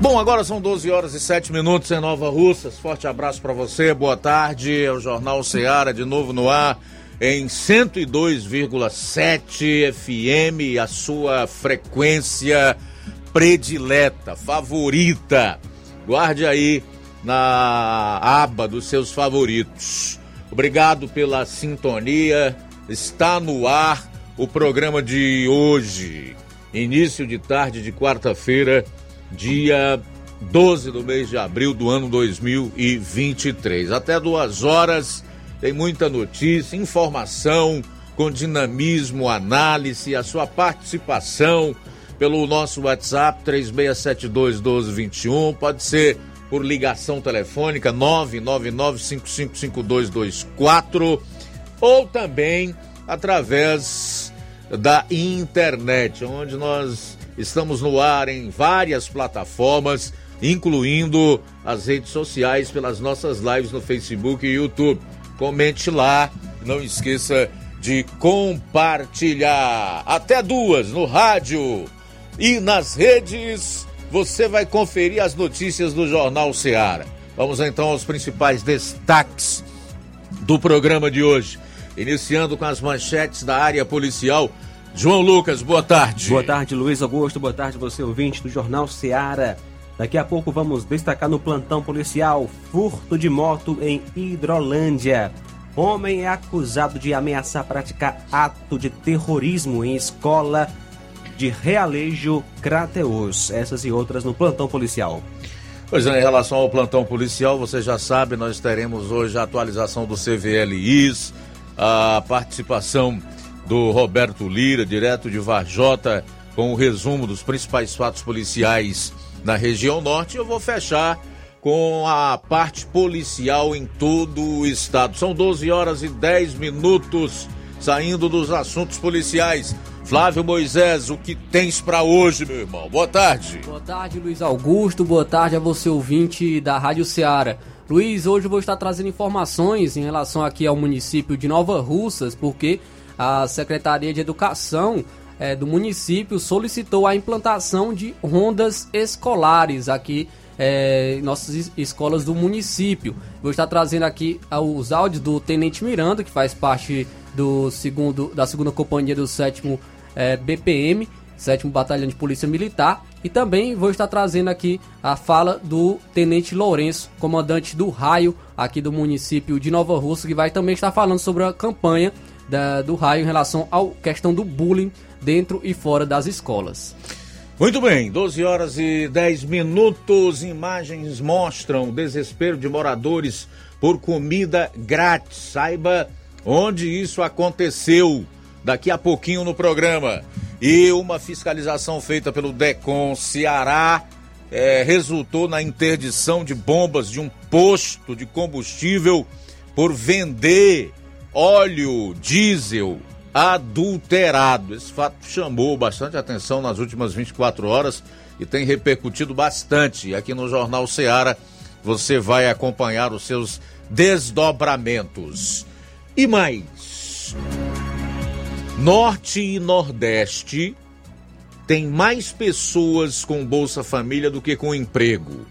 Bom, agora são 12 horas e 7 minutos em Nova Russas. Forte abraço para você, boa tarde. É o Jornal Ceará de novo no ar em 102,7 FM, a sua frequência predileta, favorita. Guarde aí na aba dos seus favoritos. Obrigado pela sintonia. Está no ar o programa de hoje, início de tarde de quarta-feira dia 12 do mês de abril do ano 2023. Até duas horas tem muita notícia, informação com dinamismo, análise, a sua participação pelo nosso WhatsApp 3672 1221, pode ser por ligação telefônica 999555224 ou também através da internet, onde nós Estamos no ar em várias plataformas, incluindo as redes sociais pelas nossas lives no Facebook e YouTube. Comente lá, não esqueça de compartilhar. Até duas no rádio e nas redes. Você vai conferir as notícias do Jornal Ceará. Vamos então aos principais destaques do programa de hoje. Iniciando com as manchetes da área policial João Lucas, boa tarde. Boa tarde, Luiz Augusto. Boa tarde, você ouvinte do Jornal Seara. Daqui a pouco vamos destacar no plantão policial furto de moto em Hidrolândia. Homem é acusado de ameaçar praticar ato de terrorismo em escola de Realejo Crateus. Essas e outras no plantão policial. Pois é, em relação ao plantão policial, você já sabe, nós teremos hoje a atualização do CVLIs, a participação do Roberto Lira, direto de Varjota, com o resumo dos principais fatos policiais na região norte. Eu vou fechar com a parte policial em todo o estado. São 12 horas e 10 minutos saindo dos assuntos policiais. Flávio Moisés, o que tens para hoje, meu irmão? Boa tarde. Boa tarde, Luiz Augusto. Boa tarde a você, ouvinte da Rádio Ceará. Luiz, hoje eu vou estar trazendo informações em relação aqui ao município de Nova Russas, porque a Secretaria de Educação é, do município solicitou a implantação de rondas escolares aqui é, nossas escolas do município. Vou estar trazendo aqui os áudios do Tenente Miranda, que faz parte do segundo, da segunda companhia do sétimo é, BPM, sétimo Batalhão de Polícia Militar, e também vou estar trazendo aqui a fala do Tenente Lourenço, comandante do raio aqui do município de Nova Rússia, que vai também estar falando sobre a campanha da, do raio em relação à questão do bullying dentro e fora das escolas. Muito bem, 12 horas e 10 minutos. Imagens mostram o desespero de moradores por comida grátis. Saiba onde isso aconteceu daqui a pouquinho no programa. E uma fiscalização feita pelo DECOM Ceará é, resultou na interdição de bombas de um posto de combustível por vender óleo diesel adulterado. Esse fato chamou bastante atenção nas últimas 24 horas e tem repercutido bastante. Aqui no Jornal Seara você vai acompanhar os seus desdobramentos. E mais. Norte e Nordeste tem mais pessoas com Bolsa Família do que com emprego.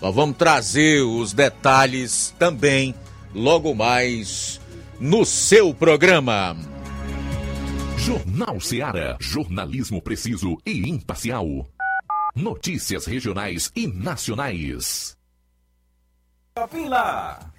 Nós vamos trazer os detalhes também logo mais no seu programa. Jornal Seara. Jornalismo preciso e imparcial. Notícias regionais e nacionais. Shopping Lá.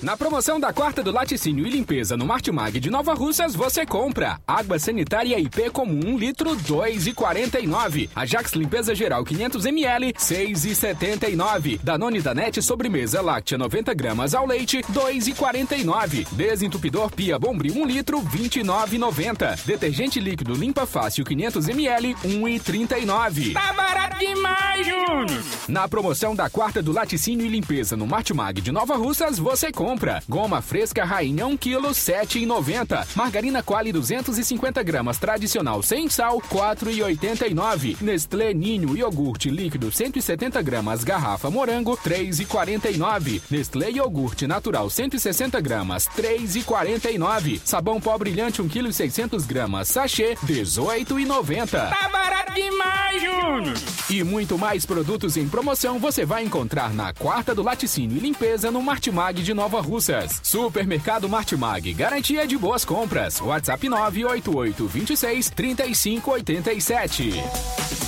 Na promoção da quarta do laticínio e limpeza no Martimag de Nova Russas, você compra água sanitária IP comum 1 litro 2,49. Ajax limpeza geral 500 ml 6,79. Danone Danete sobremesa láctea 90 gramas ao leite 2,49. Desentupidor Pia Bombril 1 litro 29,90. Detergente líquido limpa fácil 500 ml 1,39. Tá barato demais, Júnior! Na promoção da quarta do laticínio e limpeza no Martimag de Nova Russas, você compra goma fresca rainha 1 kg 7,90. Margarina Quali 250 gramas tradicional sem sal 4,89. Nestlé Ninho iogurte líquido 170 gramas garrafa morango 3,49. Nestlé iogurte natural 160 gramas 3,49. Sabão pó brilhante 1 kg 600 gramas sachê 18,90. Tá barato demais, Júnior! E muito mais produtos em promoção você vai encontrar na quarta do laticínio e limpeza no Martimag de Nova Russas. Supermercado Martimag, garantia de boas compras. WhatsApp 988 26 3587.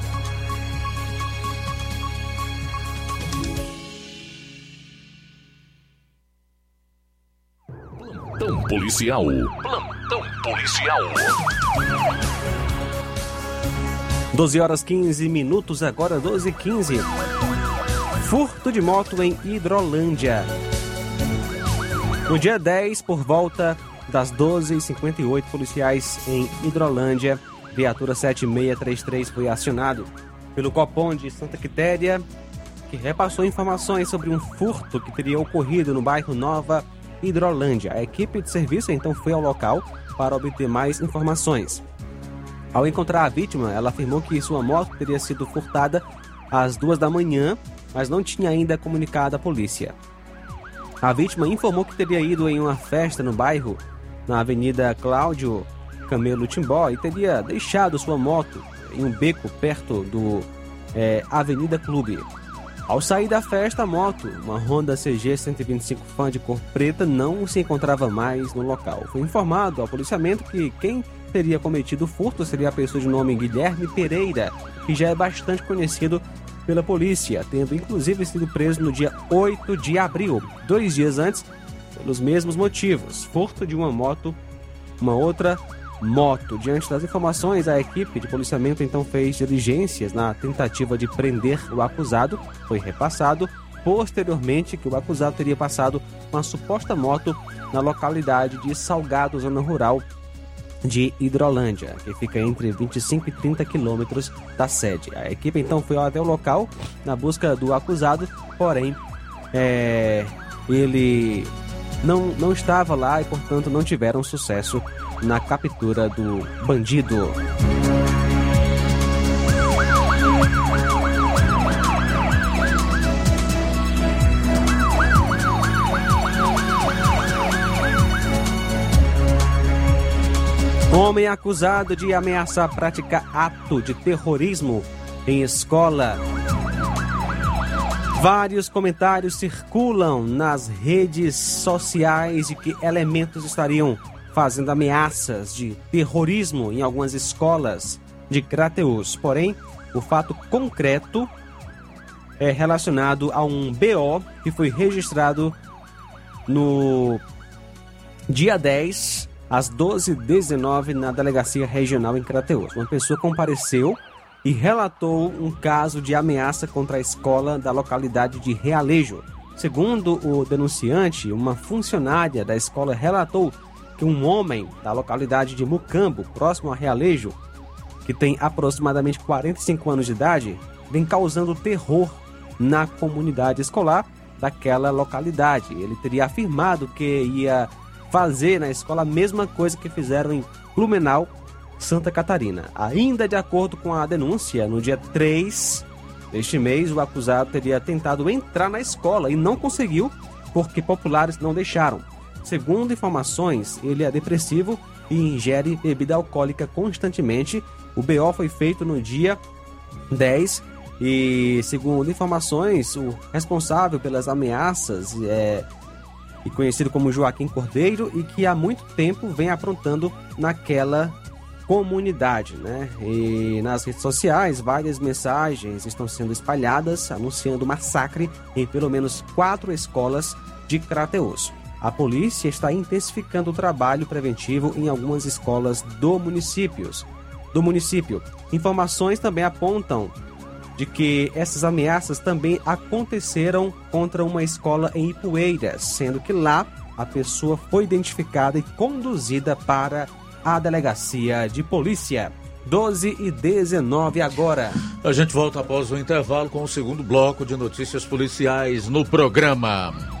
Policial. Plantão policial. 12 horas 15 minutos, agora 12 e 15. Furto de moto em Hidrolândia. No dia 10, por volta das 12h58, policiais em Hidrolândia, viatura 7633 foi acionado pelo Copom de Santa Quitéria, que repassou informações sobre um furto que teria ocorrido no bairro Nova Hidrolândia. A equipe de serviço então foi ao local para obter mais informações. Ao encontrar a vítima, ela afirmou que sua moto teria sido furtada às duas da manhã, mas não tinha ainda comunicado à polícia. A vítima informou que teria ido em uma festa no bairro, na Avenida Cláudio Camelo Timbó, e teria deixado sua moto em um beco perto do é, Avenida Clube. Ao sair da festa, a moto, uma Honda CG 125 Fan de cor preta, não se encontrava mais no local. Foi informado ao policiamento que quem teria cometido o furto seria a pessoa de nome Guilherme Pereira, que já é bastante conhecido pela polícia, tendo inclusive sido preso no dia 8 de abril, dois dias antes, pelos mesmos motivos: furto de uma moto, uma outra moto. Diante das informações, a equipe de policiamento então fez diligências na tentativa de prender o acusado. Foi repassado posteriormente que o acusado teria passado uma suposta moto na localidade de Salgado, zona rural de Hidrolândia, que fica entre 25 e 30 quilômetros da sede. A equipe então foi até o local na busca do acusado, porém é, ele não, não estava lá e, portanto, não tiveram sucesso na captura do bandido. Homem acusado de ameaçar praticar ato de terrorismo em escola. Vários comentários circulam nas redes sociais de que elementos estariam fazendo ameaças de terrorismo em algumas escolas de Crateus. Porém, o fato concreto é relacionado a um BO que foi registrado no dia 10 às 12h19 na Delegacia Regional em Crateus. Uma pessoa compareceu e relatou um caso de ameaça contra a escola da localidade de Realejo. Segundo o denunciante, uma funcionária da escola relatou um homem da localidade de Mucambo, próximo a Realejo, que tem aproximadamente 45 anos de idade, vem causando terror na comunidade escolar daquela localidade. Ele teria afirmado que ia fazer na escola a mesma coisa que fizeram em Blumenau, Santa Catarina. Ainda de acordo com a denúncia, no dia 3 deste mês, o acusado teria tentado entrar na escola e não conseguiu porque populares não deixaram. Segundo informações, ele é depressivo e ingere bebida alcoólica constantemente. O BO foi feito no dia 10 e, segundo informações, o responsável pelas ameaças é e conhecido como Joaquim Cordeiro e que há muito tempo vem aprontando naquela comunidade, né? E nas redes sociais, várias mensagens estão sendo espalhadas anunciando massacre em pelo menos quatro escolas de Crateus. A polícia está intensificando o trabalho preventivo em algumas escolas do municípios. Do município. Informações também apontam de que essas ameaças também aconteceram contra uma escola em Ipueiras, sendo que lá a pessoa foi identificada e conduzida para a delegacia de polícia. 12 e 19 agora. A gente volta após o intervalo com o segundo bloco de notícias policiais no programa.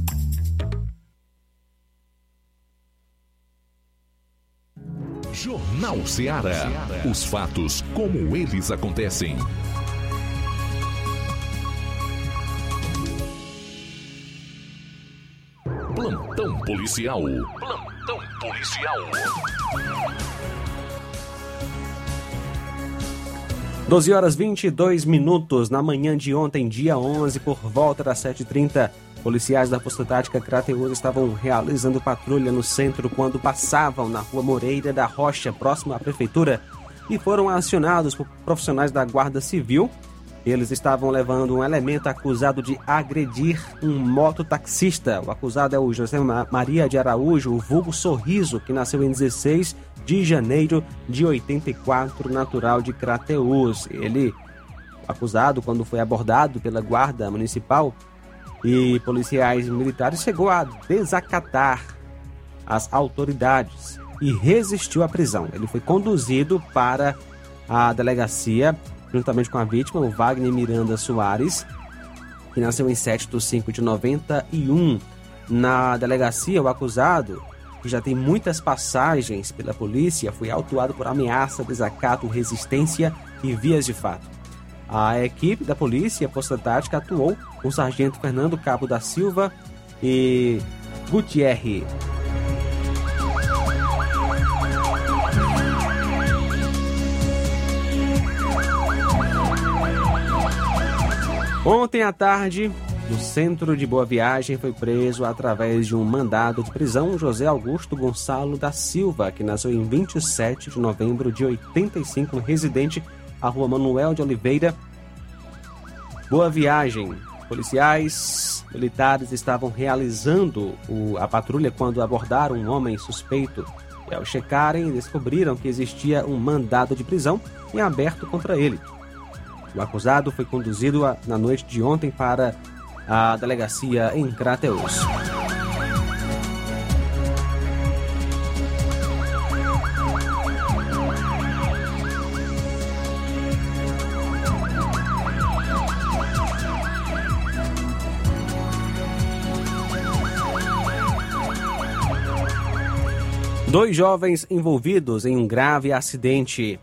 Jornal Ceará. Os fatos como eles acontecem. Plantão policial. Plantão policial. 12 horas 22 minutos na manhã de ontem, dia 11, por volta das 7h30. Policiais da Força Tática Crateus estavam realizando patrulha no centro quando passavam na rua Moreira da Rocha, próximo à prefeitura, e foram acionados por profissionais da Guarda Civil. Eles estavam levando um elemento acusado de agredir um mototaxista. O acusado é o José Maria de Araújo, o vulgo Sorriso, que nasceu em 16 de janeiro de 84, natural de Crateus. Ele, acusado, quando foi abordado pela Guarda Municipal, e policiais militares chegou a desacatar as autoridades e resistiu à prisão. Ele foi conduzido para a delegacia juntamente com a vítima, o Wagner Miranda Soares, que nasceu em 7 de 5 de 91. Na delegacia, o acusado, que já tem muitas passagens pela polícia, foi autuado por ameaça, desacato, resistência e vias de fato. A equipe da polícia Posta Tática atuou com o sargento Fernando Cabo da Silva e Gutierre. Ontem à tarde, no centro de Boa Viagem, foi preso através de um mandado de prisão José Augusto Gonçalo da Silva, que nasceu em 27 de novembro de 85, residente à rua Manuel de Oliveira, Boa Viagem. Policiais militares estavam realizando o, a patrulha quando abordaram um homem suspeito. E ao checarem, descobriram que existia um mandado de prisão em aberto contra ele. O acusado foi conduzido a, na noite de ontem para a delegacia em Crateus. Dois jovens envolvidos em um grave acidente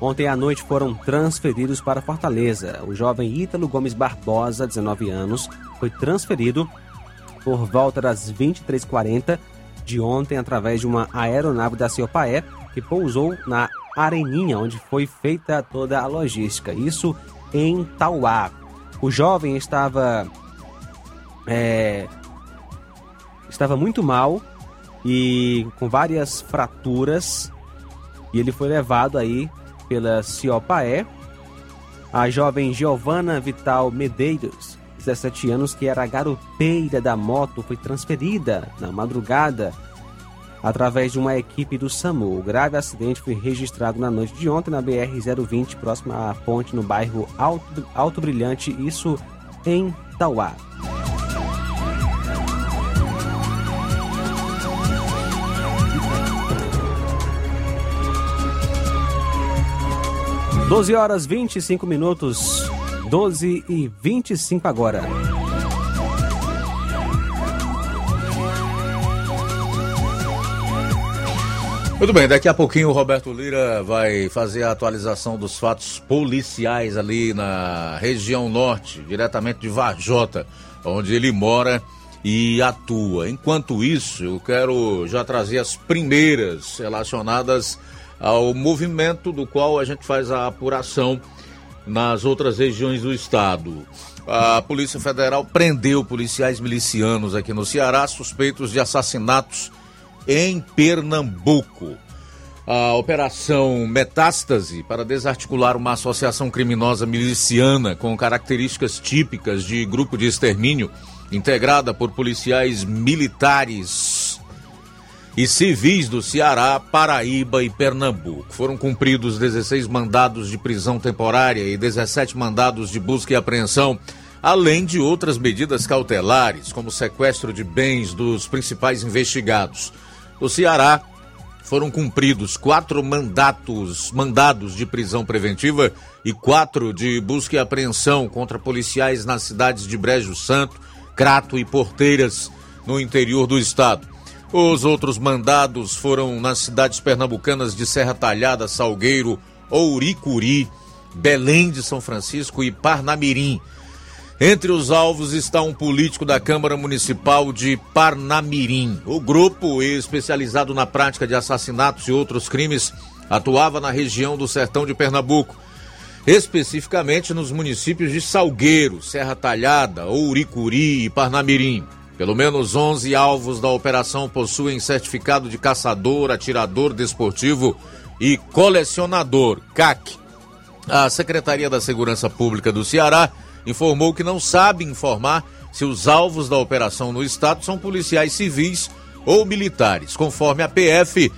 ontem à noite foram transferidos para Fortaleza. O jovem Ítalo Gomes Barbosa, 19 anos, foi transferido por volta das 23h40 de ontem através de uma aeronave da Ciopaé que pousou na Areninha, onde foi feita toda a logística. Isso em Tauá. O jovem estava é, estava muito mal e com várias fraturas e ele foi levado aí pela Ciopaé. A jovem Giovana Vital Medeiros, 17 anos, que era a da moto, foi transferida na madrugada através de uma equipe do SAMU. O grave acidente foi registrado na noite de ontem na BR-020, próxima à ponte no bairro Alto, Alto Brilhante, isso em Tauá. 12 horas 25 minutos, 12 e 25 agora. Muito bem, daqui a pouquinho o Roberto Lira vai fazer a atualização dos fatos policiais ali na região norte, diretamente de Varjota, onde ele mora e atua. Enquanto isso, eu quero já trazer as primeiras relacionadas ao movimento do qual a gente faz a apuração nas outras regiões do estado. A Polícia Federal prendeu policiais milicianos aqui no Ceará suspeitos de assassinatos em Pernambuco. A operação Metástase para desarticular uma associação criminosa miliciana com características típicas de grupo de extermínio, integrada por policiais militares e civis do Ceará, Paraíba e Pernambuco. Foram cumpridos 16 mandados de prisão temporária e 17 mandados de busca e apreensão, além de outras medidas cautelares, como sequestro de bens dos principais investigados. No Ceará, foram cumpridos quatro mandatos, mandados de prisão preventiva e quatro de busca e apreensão contra policiais nas cidades de Brejo Santo, Crato e Porteiras, no interior do estado. Os outros mandados foram nas cidades pernambucanas de Serra Talhada, Salgueiro, Ouricuri, Belém de São Francisco e Parnamirim. Entre os alvos está um político da Câmara Municipal de Parnamirim. O grupo, especializado na prática de assassinatos e outros crimes, atuava na região do sertão de Pernambuco, especificamente nos municípios de Salgueiro, Serra Talhada, Ouricuri e Parnamirim. Pelo menos 11 alvos da operação possuem certificado de caçador, atirador desportivo e colecionador, CAC. A Secretaria da Segurança Pública do Ceará informou que não sabe informar se os alvos da operação no estado são policiais civis ou militares. Conforme a PF,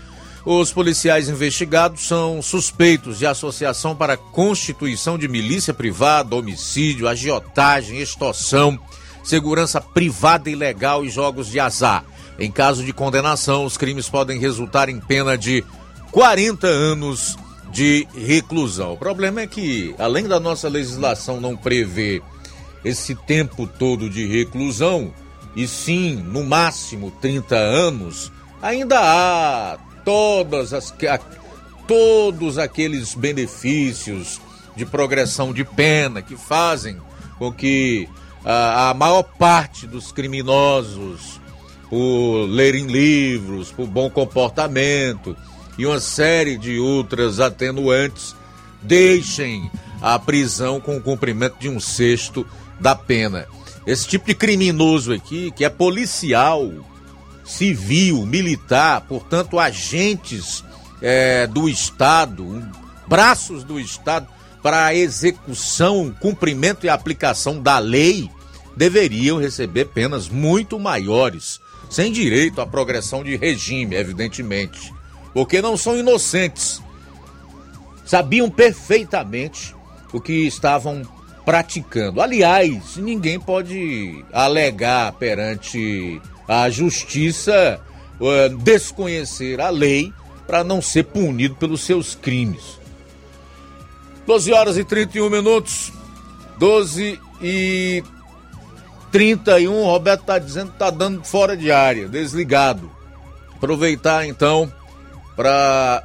os policiais investigados são suspeitos de associação para constituição de milícia privada, homicídio, agiotagem, extorsão, segurança privada ilegal e jogos de azar. Em caso de condenação, os crimes podem resultar em pena de 40 anos de reclusão. O problema é que, além da nossa legislação não prever esse tempo todo de reclusão, e sim, no máximo 30 anos, ainda há todas as, todos aqueles benefícios de progressão de pena que fazem com que a, a maior parte dos criminosos, por lerem livros, por bom comportamento, e uma série de outras atenuantes deixem a prisão com o cumprimento de um sexto da pena. Esse tipo de criminoso aqui, que é policial, civil, militar, portanto, agentes é, do Estado, braços do Estado para execução, cumprimento e aplicação da lei, deveriam receber penas muito maiores, sem direito à progressão de regime, evidentemente porque não são inocentes. Sabiam perfeitamente o que estavam praticando. Aliás, ninguém pode alegar perante a justiça uh, desconhecer a lei para não ser punido pelos seus crimes. 12 horas e 31 minutos. 12 e 31. Roberto está dizendo que está dando fora de área, desligado. Aproveitar então para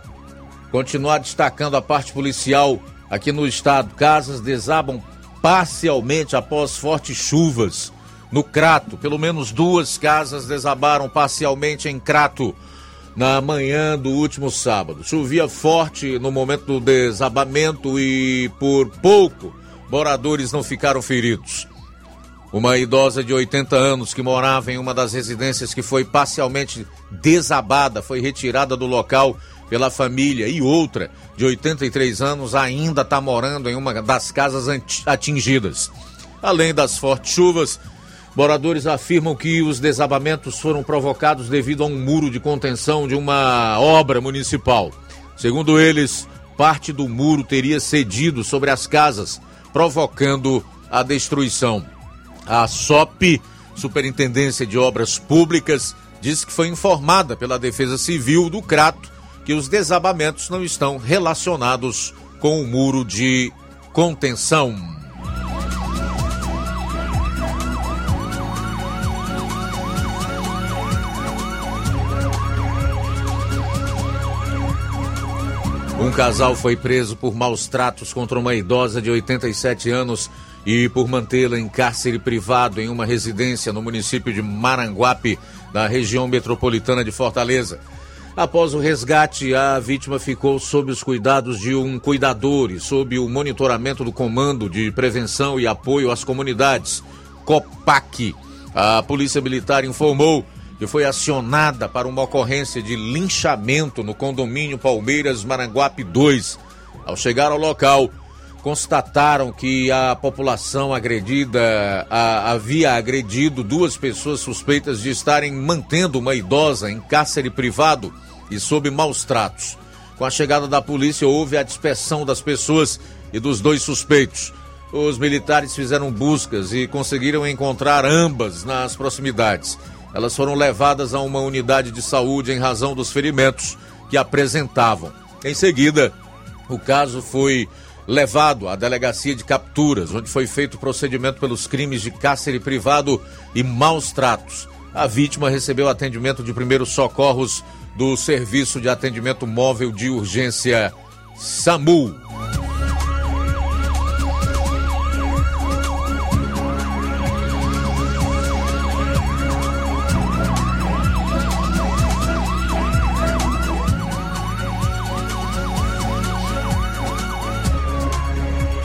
continuar destacando a parte policial aqui no estado. Casas desabam parcialmente após fortes chuvas no Crato. Pelo menos duas casas desabaram parcialmente em Crato na manhã do último sábado. Chovia forte no momento do desabamento e por pouco moradores não ficaram feridos. Uma idosa de 80 anos que morava em uma das residências que foi parcialmente desabada foi retirada do local pela família e outra de 83 anos ainda está morando em uma das casas atingidas. Além das fortes chuvas, moradores afirmam que os desabamentos foram provocados devido a um muro de contenção de uma obra municipal. Segundo eles, parte do muro teria cedido sobre as casas, provocando a destruição. A SOP, Superintendência de Obras Públicas, disse que foi informada pela Defesa Civil do Crato que os desabamentos não estão relacionados com o muro de contenção. Um casal foi preso por maus tratos contra uma idosa de 87 anos e por mantê-la em cárcere privado em uma residência no município de Maranguape, na região metropolitana de Fortaleza. Após o resgate, a vítima ficou sob os cuidados de um cuidador e sob o monitoramento do Comando de Prevenção e Apoio às Comunidades, COPAC. A Polícia Militar informou que foi acionada para uma ocorrência de linchamento no condomínio Palmeiras Maranguape 2. Ao chegar ao local, constataram que a população agredida a, havia agredido duas pessoas suspeitas de estarem mantendo uma idosa em cárcere privado e sob maus tratos. Com a chegada da polícia, houve a dispersão das pessoas e dos dois suspeitos. Os militares fizeram buscas e conseguiram encontrar ambas nas proximidades. Elas foram levadas a uma unidade de saúde em razão dos ferimentos que apresentavam. Em seguida, o caso foi levado à delegacia de capturas, onde foi feito o procedimento pelos crimes de cárcere privado e maus tratos. A vítima recebeu atendimento de primeiros socorros do Serviço de Atendimento Móvel de Urgência SAMU.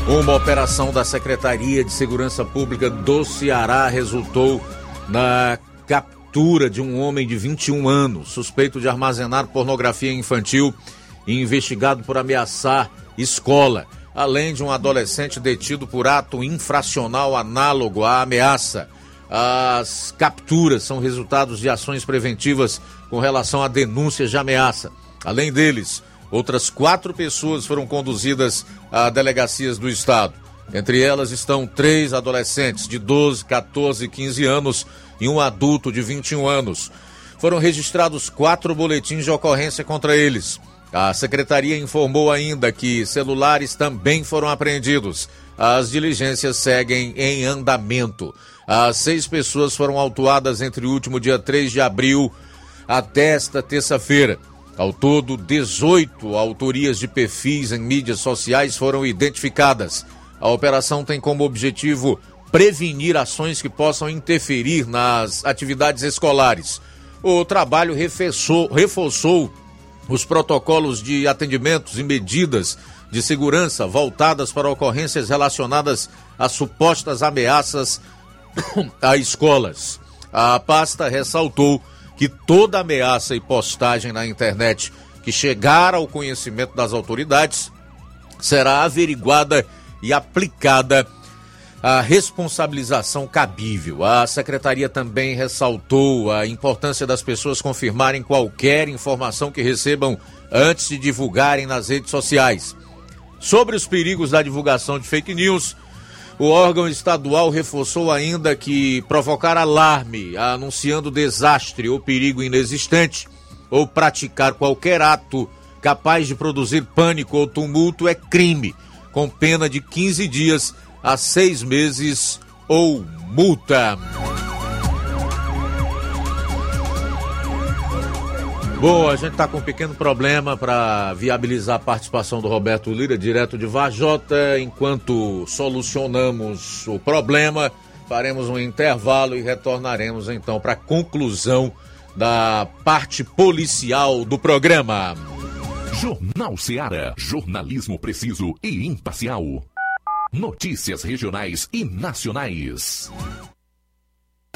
Uma operação da Secretaria de Segurança Pública do Ceará resultou na captura de um homem de 21 anos, suspeito de armazenar pornografia infantil e investigado por ameaçar escola, além de um adolescente detido por ato infracional análogo à ameaça. As capturas são resultados de ações preventivas com relação a denúncias de ameaça. Além deles, Outras quatro pessoas foram conduzidas a delegacias do Estado. Entre elas estão três adolescentes de 12, 14 e 15 anos e um adulto de 21 anos. Foram registrados quatro boletins de ocorrência contra eles. A secretaria informou ainda que celulares também foram apreendidos. As diligências seguem em andamento. As seis pessoas foram autuadas entre o último dia 3 de abril até esta terça-feira. Ao todo, 18 autorias de perfis em mídias sociais foram identificadas. A operação tem como objetivo prevenir ações que possam interferir nas atividades escolares. O trabalho reforçou, reforçou os protocolos de atendimentos e medidas de segurança voltadas para ocorrências relacionadas a supostas ameaças a escolas. A pasta ressaltou que toda ameaça e postagem na internet que chegar ao conhecimento das autoridades será averiguada e aplicada a responsabilização cabível. A secretaria também ressaltou a importância das pessoas confirmarem qualquer informação que recebam antes de divulgarem nas redes sociais. Sobre os perigos da divulgação de fake news, o órgão estadual reforçou ainda que provocar alarme, anunciando desastre ou perigo inexistente, ou praticar qualquer ato capaz de produzir pânico ou tumulto é crime, com pena de 15 dias a seis meses ou multa. Bom, a gente está com um pequeno problema para viabilizar a participação do Roberto Lira, direto de Vajota. Enquanto solucionamos o problema, faremos um intervalo e retornaremos então para a conclusão da parte policial do programa. Jornal Seara. Jornalismo preciso e imparcial. Notícias regionais e nacionais.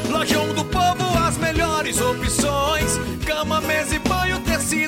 Lojão do Povo, as melhores opções: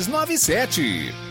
62 3297.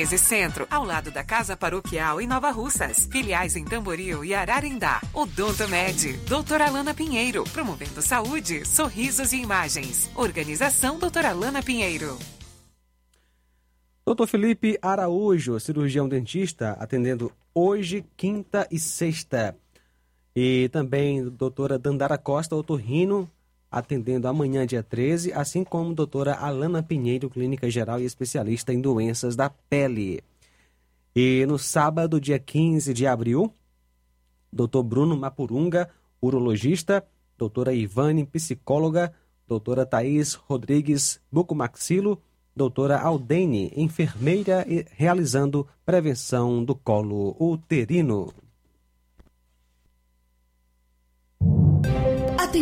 13 Centro, ao lado da Casa Paroquial em Nova Russas. Filiais em Tamboril e Ararindá. Odonto Med, doutora Alana Pinheiro, promovendo saúde, sorrisos e imagens. Organização doutora Alana Pinheiro. Doutor Felipe Araújo, cirurgião dentista, atendendo hoje, quinta e sexta. E também doutora Dandara Costa, otorrino, atendendo amanhã, dia 13, assim como doutora Alana Pinheiro, clínica geral e especialista em doenças da pele. E no sábado, dia 15 de abril, doutor Bruno Mapurunga, urologista, doutora Ivane, psicóloga, doutora Thaís Rodrigues Bucomaxilo, doutora Aldene, enfermeira realizando prevenção do colo uterino.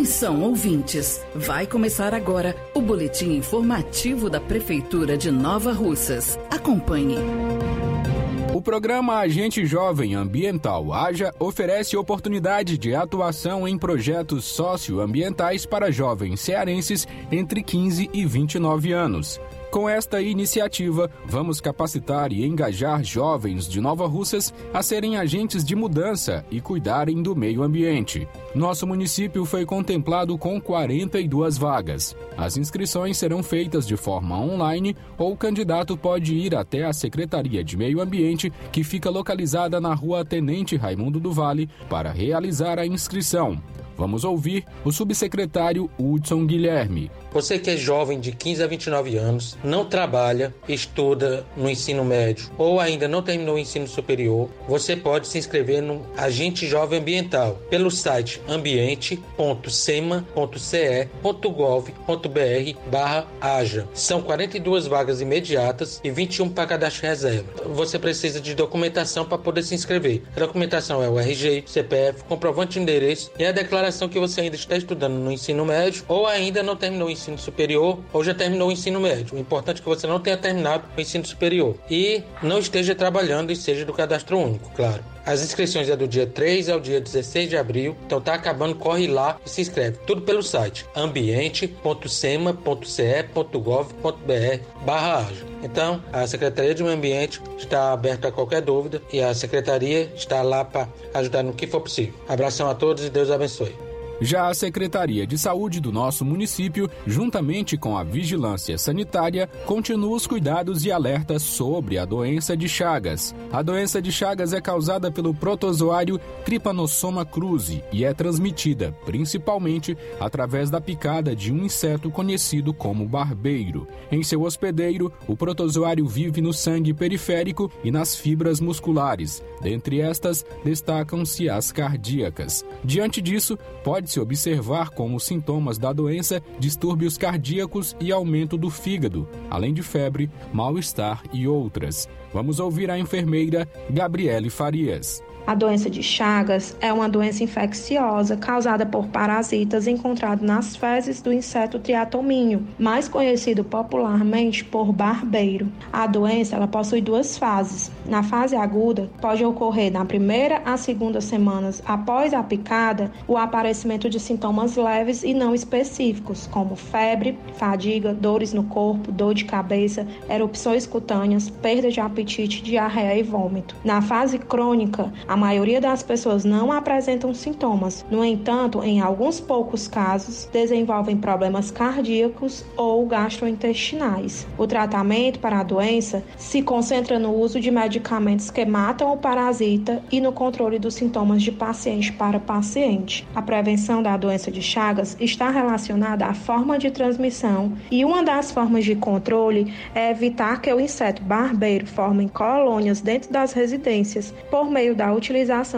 Atenção, ouvintes! Vai começar agora o boletim informativo da Prefeitura de Nova Russas. Acompanhe. O programa Agente Jovem Ambiental Haja oferece oportunidade de atuação em projetos socioambientais para jovens cearenses entre 15 e 29 anos. Com esta iniciativa, vamos capacitar e engajar jovens de Nova Russas a serem agentes de mudança e cuidarem do meio ambiente. Nosso município foi contemplado com 42 vagas. As inscrições serão feitas de forma online ou o candidato pode ir até a Secretaria de Meio Ambiente, que fica localizada na rua Tenente Raimundo do Vale, para realizar a inscrição. Vamos ouvir o subsecretário Hudson Guilherme. Você que é jovem de 15 a 29 anos, não trabalha, estuda no ensino médio ou ainda não terminou o ensino superior, você pode se inscrever no Agente Jovem Ambiental pelo site ambiente.sema.ce.gov.br barra AJA. São 42 vagas imediatas e 21 para cadastro reserva. Você precisa de documentação para poder se inscrever. A documentação é o RG, CPF, comprovante de endereço e a declaração que você ainda está estudando no ensino médio ou ainda não terminou o ensino superior ou já terminou o ensino médio. O importante é que você não tenha terminado o ensino superior e não esteja trabalhando e seja do cadastro único, claro. As inscrições é do dia 3 ao dia 16 de abril, então tá acabando, corre lá e se inscreve. Tudo pelo site ambiente.sema.ce.gov.br barra Então, a Secretaria de Meio Ambiente está aberta a qualquer dúvida e a Secretaria está lá para ajudar no que for possível. Abração a todos e Deus abençoe. Já a Secretaria de Saúde do nosso município, juntamente com a Vigilância Sanitária, continua os cuidados e alertas sobre a doença de Chagas. A doença de Chagas é causada pelo protozoário Trypanosoma cruzi e é transmitida principalmente através da picada de um inseto conhecido como barbeiro. Em seu hospedeiro, o protozoário vive no sangue periférico e nas fibras musculares. Dentre estas, destacam-se as cardíacas. Diante disso, pode pode-se observar como sintomas da doença distúrbios cardíacos e aumento do fígado, além de febre, mal-estar e outras. Vamos ouvir a enfermeira Gabriele Farias. A doença de Chagas é uma doença infecciosa causada por parasitas encontrados nas fezes do inseto triatomínio, mais conhecido popularmente por barbeiro. A doença ela possui duas fases. Na fase aguda, pode ocorrer na primeira a segunda semanas após a picada o aparecimento de sintomas leves e não específicos, como febre, fadiga, dores no corpo, dor de cabeça, erupções cutâneas, perda de apetite, diarreia e vômito. Na fase crônica, a maioria das pessoas não apresentam sintomas. No entanto, em alguns poucos casos, desenvolvem problemas cardíacos ou gastrointestinais. O tratamento para a doença se concentra no uso de medicamentos que matam o parasita e no controle dos sintomas de paciente para paciente. A prevenção da doença de Chagas está relacionada à forma de transmissão e uma das formas de controle é evitar que o inseto barbeiro forme colônias dentro das residências por meio da utilização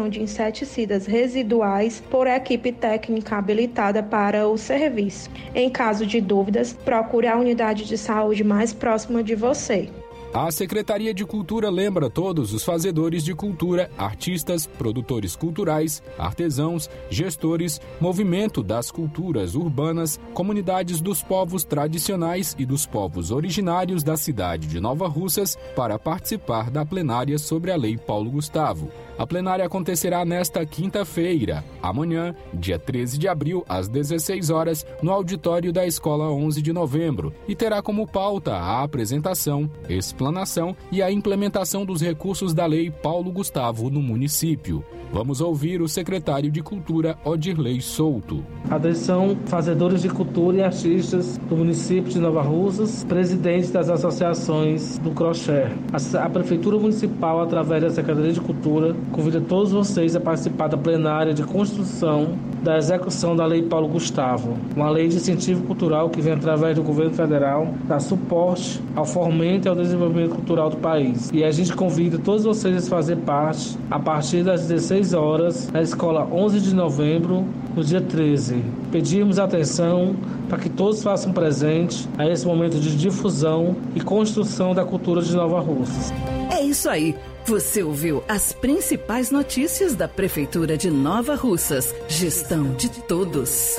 de inseticidas residuais por equipe técnica habilitada para o serviço. Em caso de dúvidas, procure a unidade de saúde mais próxima de você. A Secretaria de Cultura lembra todos os fazedores de cultura, artistas, produtores culturais, artesãos, gestores, movimento das culturas urbanas, comunidades dos povos tradicionais e dos povos originários da cidade de Nova Russas para participar da plenária sobre a Lei Paulo Gustavo. A plenária acontecerá nesta quinta-feira, amanhã, dia 13 de abril, às 16 horas, no auditório da Escola 11 de Novembro, e terá como pauta a apresentação, explanação e a implementação dos recursos da Lei Paulo Gustavo no município. Vamos ouvir o secretário de Cultura, Odirley Souto. Atenção, fazedores de cultura e artistas do município de Nova Russas, presidentes das associações do Crochê. A, Prefeitura Municipal, através da Secretaria de Cultura, convida todos vocês a participar da plenária de construção da execução da Lei Paulo Gustavo, uma lei de incentivo cultural que vem através do governo federal dar suporte ao fomento e ao desenvolvimento cultural do país. E a gente convida todos vocês a fazer parte a partir das 16 horas na escola 11 de novembro, no dia 13. Pedimos atenção para que todos façam presente a esse momento de difusão e construção da cultura de Nova Russas. É isso aí. Você ouviu as principais notícias da Prefeitura de Nova Russas. Gestão de todos.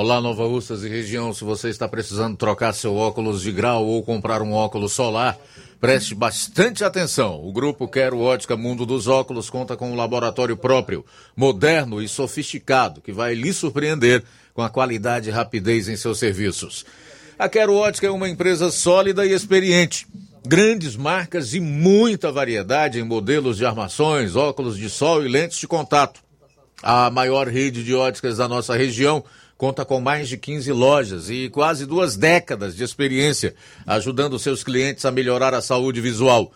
Olá, Nova Russas e região. Se você está precisando trocar seu óculos de grau ou comprar um óculos solar, preste bastante atenção. O grupo Quero Ótica Mundo dos Óculos conta com um laboratório próprio, moderno e sofisticado, que vai lhe surpreender com a qualidade e rapidez em seus serviços. A Quero Ótica é uma empresa sólida e experiente. Grandes marcas e muita variedade em modelos de armações, óculos de sol e lentes de contato. A maior rede de óticas da nossa região conta com mais de 15 lojas e quase duas décadas de experiência, ajudando seus clientes a melhorar a saúde visual.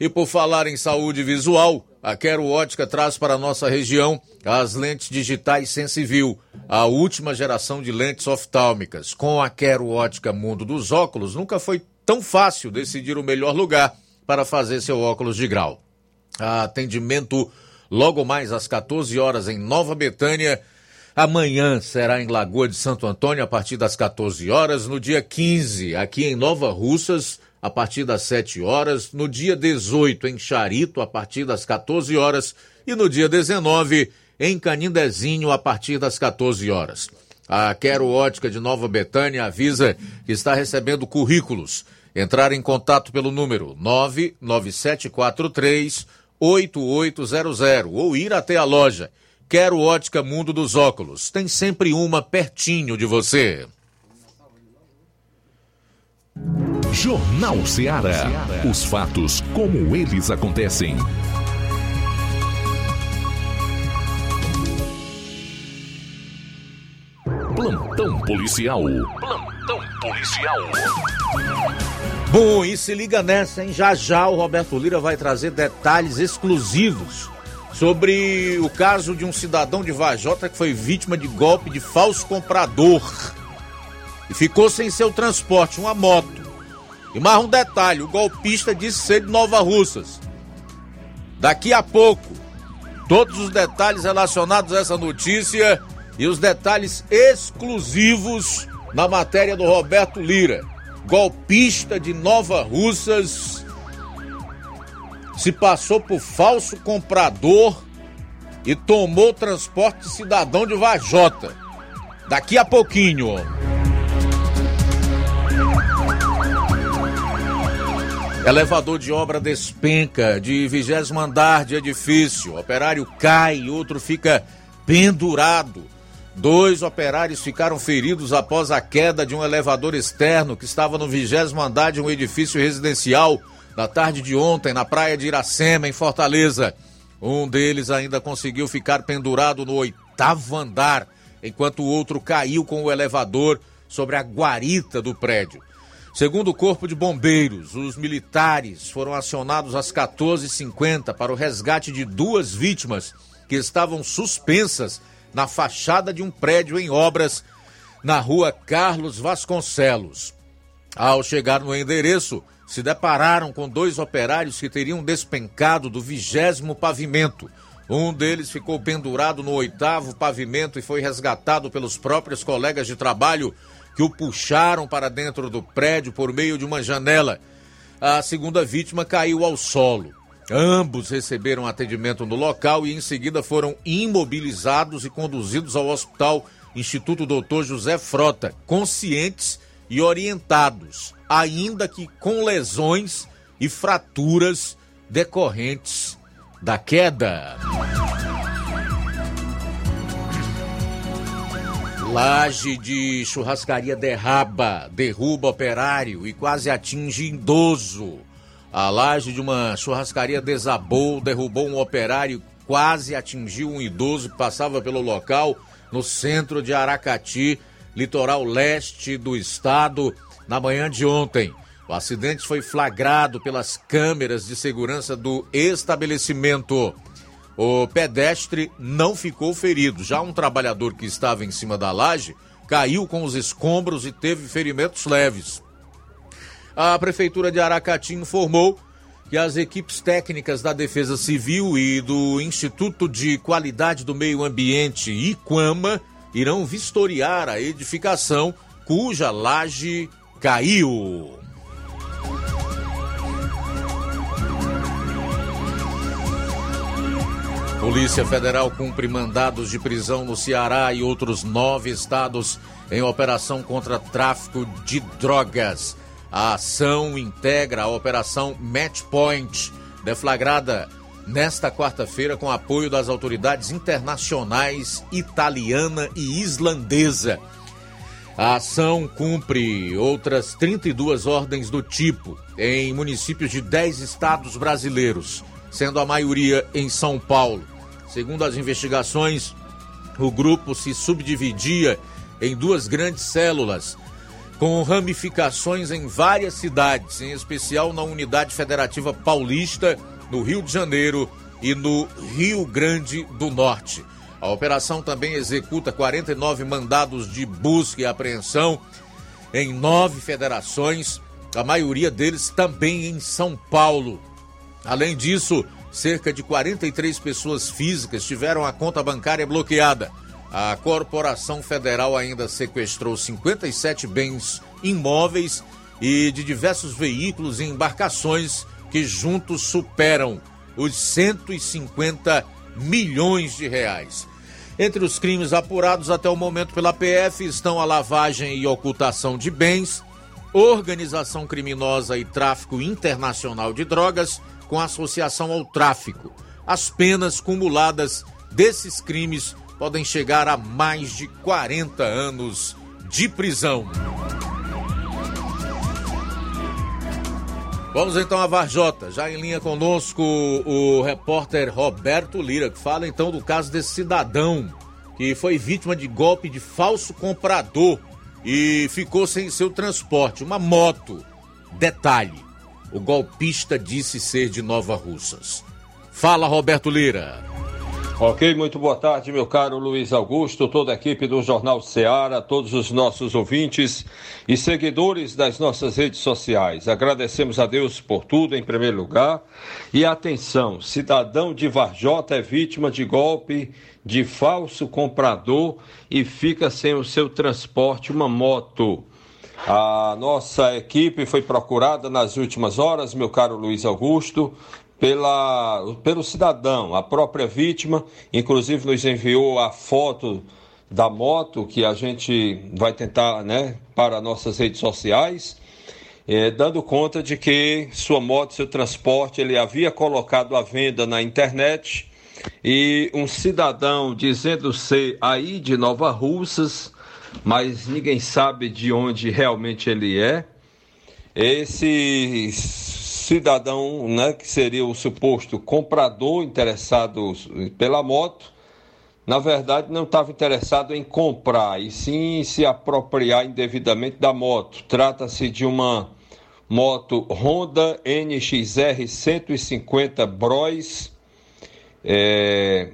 E por falar em saúde visual, a Quero Ótica traz para a nossa região as lentes digitais Sensivil, a última geração de lentes oftálmicas. Com a Quero Ótica Mundo dos Óculos, nunca foi tão fácil decidir o melhor lugar para fazer seu óculos de grau. Atendimento logo mais às 14 horas em Nova Betânia Amanhã será em Lagoa de Santo Antônio a partir das 14 horas. No dia 15, aqui em Nova Russas, a partir das 7 horas. No dia 18, em Charito, a partir das 14 horas. E no dia 19, em Canindezinho, a partir das 14 horas. A Quero Ótica de Nova Betânia avisa que está recebendo currículos. Entrar em contato pelo número 99743 8800 ou ir até a loja. Quero Ótica Mundo dos Óculos. Tem sempre uma pertinho de você. Jornal Ceará. Os fatos como eles acontecem. Plantão policial. Plantão policial. Bom, e se liga nessa, hein? Já já o Roberto Lira vai trazer detalhes exclusivos sobre o caso de um cidadão de Vajota que foi vítima de golpe de falso comprador e ficou sem seu transporte, uma moto. E mais um detalhe: o golpista disse ser de Nova Russas. Daqui a pouco, todos os detalhes relacionados a essa notícia E os detalhes exclusivos na matéria do Roberto Lira. Golpista de Nova Russas se passou por falso comprador e tomou transporte cidadão de Vajota. Daqui a pouquinho. Elevador de obra despenca de vigésimo andar de edifício. Operário cai e outro fica pendurado. Dois operários ficaram feridos após a queda de um elevador externo que estava no vigésimo andar de um edifício residencial na tarde de ontem na praia de Iracema, em Fortaleza. Um deles ainda conseguiu ficar pendurado no oitavo andar, enquanto o outro caiu com o elevador sobre a guarita do prédio. Segundo o Corpo de Bombeiros, os militares foram acionados às 14h50 para o resgate de duas vítimas que estavam suspensas na fachada de um prédio em obras na rua Carlos Vasconcelos. Ao chegar no endereço, se depararam com dois operários que teriam despencado do vigésimo pavimento. Um deles ficou pendurado no oitavo pavimento e foi resgatado pelos próprios colegas de trabalho que o puxaram para dentro do prédio por meio de uma janela. A segunda vítima caiu ao solo. Ambos receberam atendimento no local e em seguida foram imobilizados e conduzidos ao Hospital Instituto Dr. José Frota, conscientes e orientados, ainda que com lesões e fraturas decorrentes da queda. Laje de churrascaria derraba, derruba operário e quase atinge idoso. A laje de uma churrascaria desabou, derrubou um operário, quase atingiu um idoso que passava pelo local no centro de Aracati, litoral leste do estado, na manhã de ontem. O acidente foi flagrado pelas câmeras de segurança do estabelecimento. O pedestre não ficou ferido. Já um trabalhador que estava em cima da laje caiu com os escombros e teve ferimentos leves. A Prefeitura de Aracati informou que as equipes técnicas da Defesa Civil e do Instituto de Qualidade do Meio Ambiente, IQAMA, irão vistoriar a edificação cuja laje caiu. Polícia Federal cumpre mandados de prisão no Ceará e outros nove estados em operação contra tráfico de drogas. A ação integra a Operação Match Point, deflagrada nesta quarta-feira com apoio das autoridades internacionais italiana e islandesa. A ação cumpre outras 32 ordens do tipo em municípios de 10 estados brasileiros, sendo a maioria em São Paulo. Segundo as investigações, o grupo se subdividia em duas grandes células, com ramificações em várias cidades, em especial na Unidade Federativa Paulista, no Rio de Janeiro e no Rio Grande do Norte. A operação também executa 49 mandados de busca e apreensão em nove federações, a maioria deles também em São Paulo. Além disso, cerca de 43 pessoas físicas tiveram a conta bancária bloqueada. A Corporação Federal ainda sequestrou 57 bens imóveis e de diversos veículos e embarcações que juntos superam os 150 milhões de reais. Entre os crimes apurados até o momento pela PF estão a lavagem e ocultação de bens, organização criminosa e tráfico internacional de drogas com associação ao tráfico. As penas cumuladas desses crimes podem chegar a mais de 40 anos de prisão. Vamos então a Varjota. Já em linha conosco o repórter Roberto Lira, que fala então do caso desse cidadão que foi vítima de golpe de falso comprador e ficou sem seu transporte, uma moto. Detalhe: o golpista disse ser de Nova Russas. Fala, Roberto Lira. Ok, muito boa tarde, meu caro Luiz Augusto, toda a equipe do Jornal Ceará, todos os nossos ouvintes e seguidores das nossas redes sociais. Agradecemos a Deus por tudo, em primeiro lugar. E atenção: cidadão de Varjota é vítima de golpe de falso comprador e fica sem o seu transporte, uma moto. A nossa equipe foi procurada nas últimas horas, meu caro Luiz Augusto, pela, pelo cidadão, a própria vítima, inclusive nos enviou a foto da moto que a gente vai tentar, né, para nossas redes sociais, é, dando conta de que sua moto, seu transporte, ele havia colocado à venda na internet e um cidadão dizendo ser aí de Nova Russas, mas ninguém sabe de onde realmente ele é. Esse cidadão, né, que seria o suposto comprador interessado pela moto, na verdade não estava interessado em comprar, e sim se apropriar indevidamente da moto. Trata-se de uma moto Honda NXR 150 Bros, é,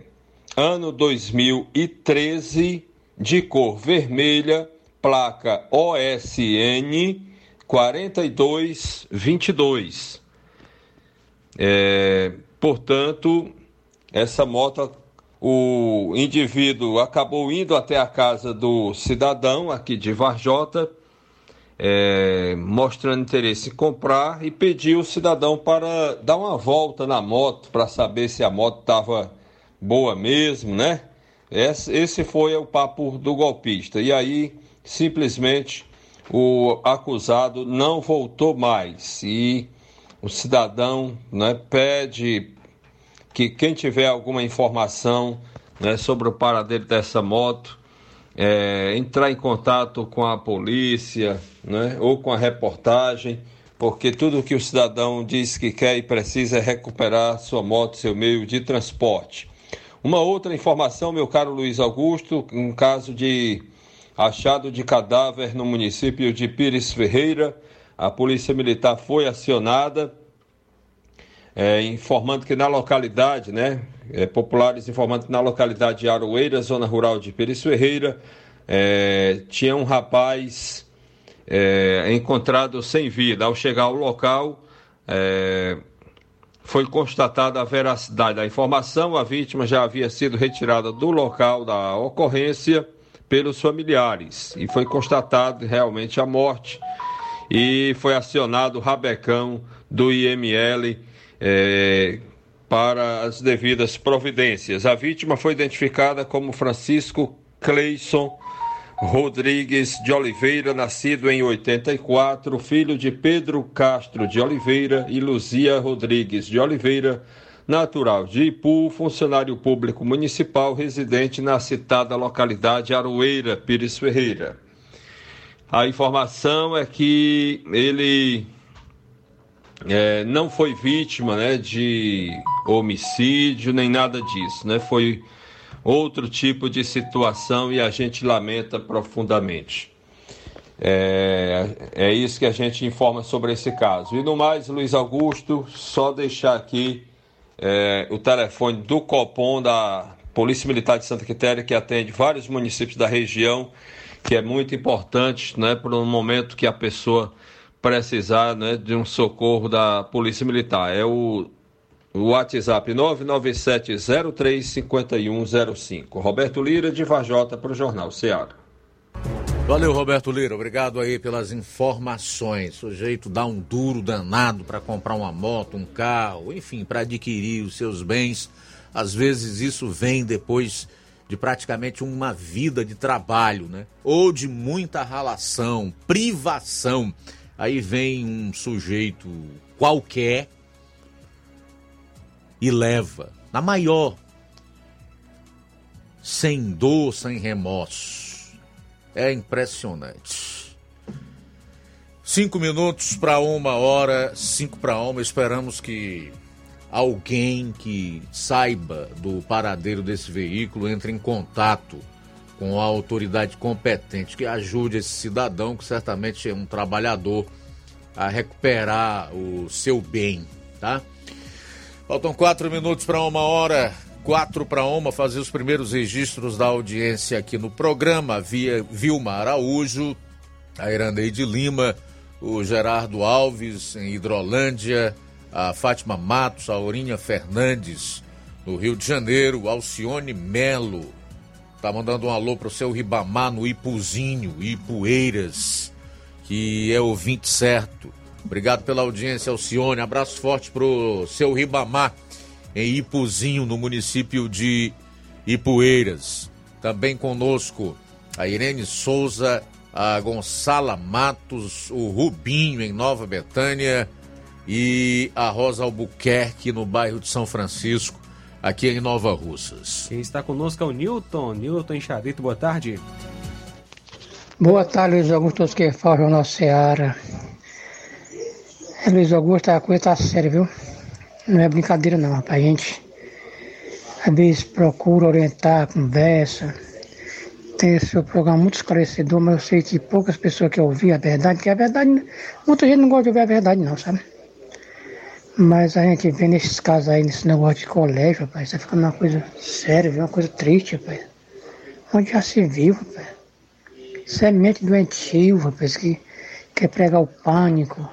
ano 2013, de cor vermelha, placa OSN 4222. É, portanto, essa moto, o indivíduo acabou indo até a casa do cidadão aqui de Varjota, é, mostrando interesse em comprar e pediu o cidadão para dar uma volta na moto para saber se a moto estava boa mesmo, né? Esse, foi o papo do golpista. E aí, simplesmente, o acusado não voltou mais e o cidadão né, pede que quem tiver alguma informação né, sobre o paradeiro dessa moto, é, entrar em contato com a polícia né, ou com a reportagem, porque tudo que o cidadão diz que quer e precisa é recuperar sua moto, seu meio de transporte. Uma outra informação, meu caro Luiz Augusto, um caso de achado de cadáver no município de Pires Ferreira, a Polícia Militar foi acionada, é, informando que na localidade, né, é, populares informando que na localidade de Aroeira, zona rural de Pires Ferreira, é, tinha um rapaz é, encontrado sem vida. Ao chegar ao local, é, foi constatada a veracidade da informação, a vítima já havia sido retirada do local da ocorrência pelos familiares e foi constatado realmente a morte e foi acionado o rabecão do IML é, para as devidas providências. A vítima foi identificada como Francisco Cleison Rodrigues de Oliveira, nascido em 84, filho de Pedro Castro de Oliveira e Luzia Rodrigues de Oliveira, natural de Ipu, funcionário público municipal residente na citada localidade Aroeira, Pires Ferreira. A informação é que ele é, não foi vítima né, de homicídio nem nada disso, né? Foi outro tipo de situação e a gente lamenta profundamente. É, é isso que a gente informa sobre esse caso. E no mais, Luiz Augusto, só deixar aqui é, o telefone do Copom da Polícia Militar de Santa Quitéria, que atende vários municípios da região que é muito importante, né, para um momento que a pessoa precisar, né, de um socorro da Polícia Militar. É o, o WhatsApp 997035105. Roberto Lira de Vajota para o Jornal Ceará. Valeu, Roberto Lira. Obrigado aí pelas informações. O sujeito dá um duro danado para comprar uma moto, um carro, enfim, para adquirir os seus bens. Às vezes isso vem depois de praticamente uma vida de trabalho, né? Ou de muita ralação, privação. Aí vem um sujeito qualquer e leva, na maior, sem dor, sem remorso. É impressionante. Cinco minutos para uma hora, cinco para uma. Esperamos que alguém que saiba do paradeiro desse veículo entre em contato com a autoridade competente que ajude esse cidadão, que certamente é um trabalhador, a recuperar o seu bem, tá? Faltam quatro minutos para uma hora. quatro para uma, fazer os primeiros registros da audiência aqui no programa. Via Vilma Araújo, a Iraneide Lima, o Gerardo Alves em Hidrolândia, a Fátima Matos, a Aurinha Fernandes no Rio de Janeiro, Alcione Melo. Tá mandando um alô pro seu Ribamar no Ipuzinho, Ipueiras, que é ouvinte certo. Obrigado pela audiência, Alcione. Abraço forte pro seu Ribamar em Ipuzinho, no município de Ipueiras. Também conosco a Irene Souza, a Gonçala Matos, o Rubinho em Nova Betânia e a Rosa Albuquerque no bairro de São Francisco, aqui em Nova Russas. Quem está conosco é o Newton. Newton Charito, boa tarde. Boa tarde, Luiz Augusto, todos que falam Jornal Seara. É, Luiz Augusto, a coisa tá séria, viu? Não é brincadeira não, rapaz. A gente às vezes procura orientar, conversa. Tem esse seu programa muito esclarecedor, mas eu sei que poucas pessoas querem ouvir a verdade, que a verdade, muita gente não gosta de ouvir a verdade não, sabe? Mas a gente vê nesses casos aí, nesse negócio de colégio, rapaz, tá ficando uma coisa séria, uma coisa triste, rapaz. Onde já se viu, rapaz. Semente doentio, rapaz, que quer pregar o pânico.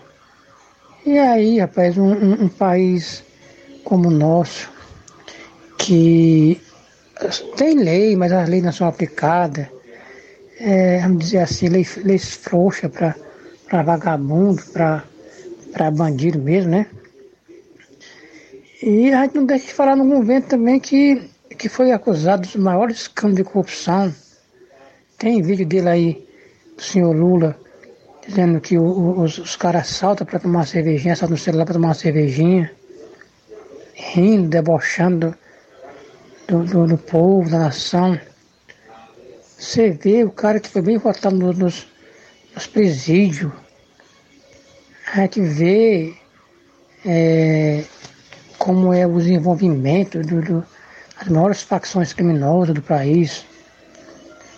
E aí, rapaz, um, um, um país como o nosso, que tem lei, mas as leis não são aplicadas, é, vamos dizer assim, leis, leis frouxas para vagabundo, para bandido mesmo, né? E a gente não deixa de falar no governo também que, que foi acusado dos maiores escândalos de corrupção. Tem vídeo dele aí, do senhor Lula, dizendo que o, os, os caras saltam para tomar uma cervejinha, saltam no celular para tomar uma cervejinha, rindo, debochando do, do, do, povo, da nação. Você vê o cara que foi bem votado nos, nos, presídios. A gente vê é, como é o desenvolvimento do, do, das maiores facções criminosas do país,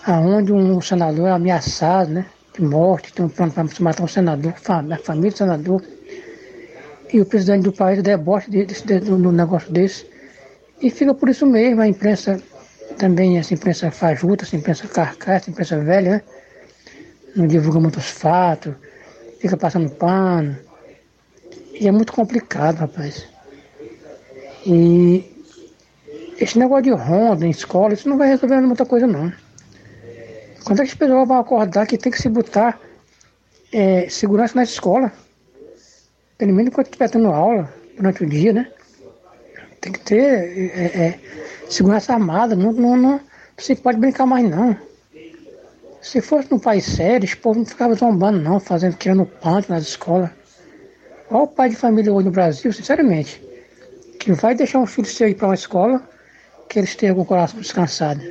aonde um senador é ameaçado, né? de morte, tem um plano para matar um senador, a família do senador, e o presidente do país deboche de, do negócio desse. E fica por isso mesmo, a imprensa também, essa imprensa fajuta, essa imprensa carcaça, essa imprensa velha, né? Não divulga muitos fatos, fica passando pano. E é muito complicado, rapaz. E esse negócio de ronda em escola, isso não vai resolver muita coisa não. Quando é que as pessoas vão acordar que tem que se botar é, segurança na escola? Pelo menos enquanto estiver tendo aula, durante o dia, né? Tem que ter é, é, segurança armada, não, não, não, se pode brincar mais não. Se fosse num país sério, os povos não ficavam zombando não, fazendo, criando panto nas escolas. Olha o pai de família hoje no Brasil, sinceramente, que vai deixar um filho seu ir para uma escola que eles tenham o coração descansado.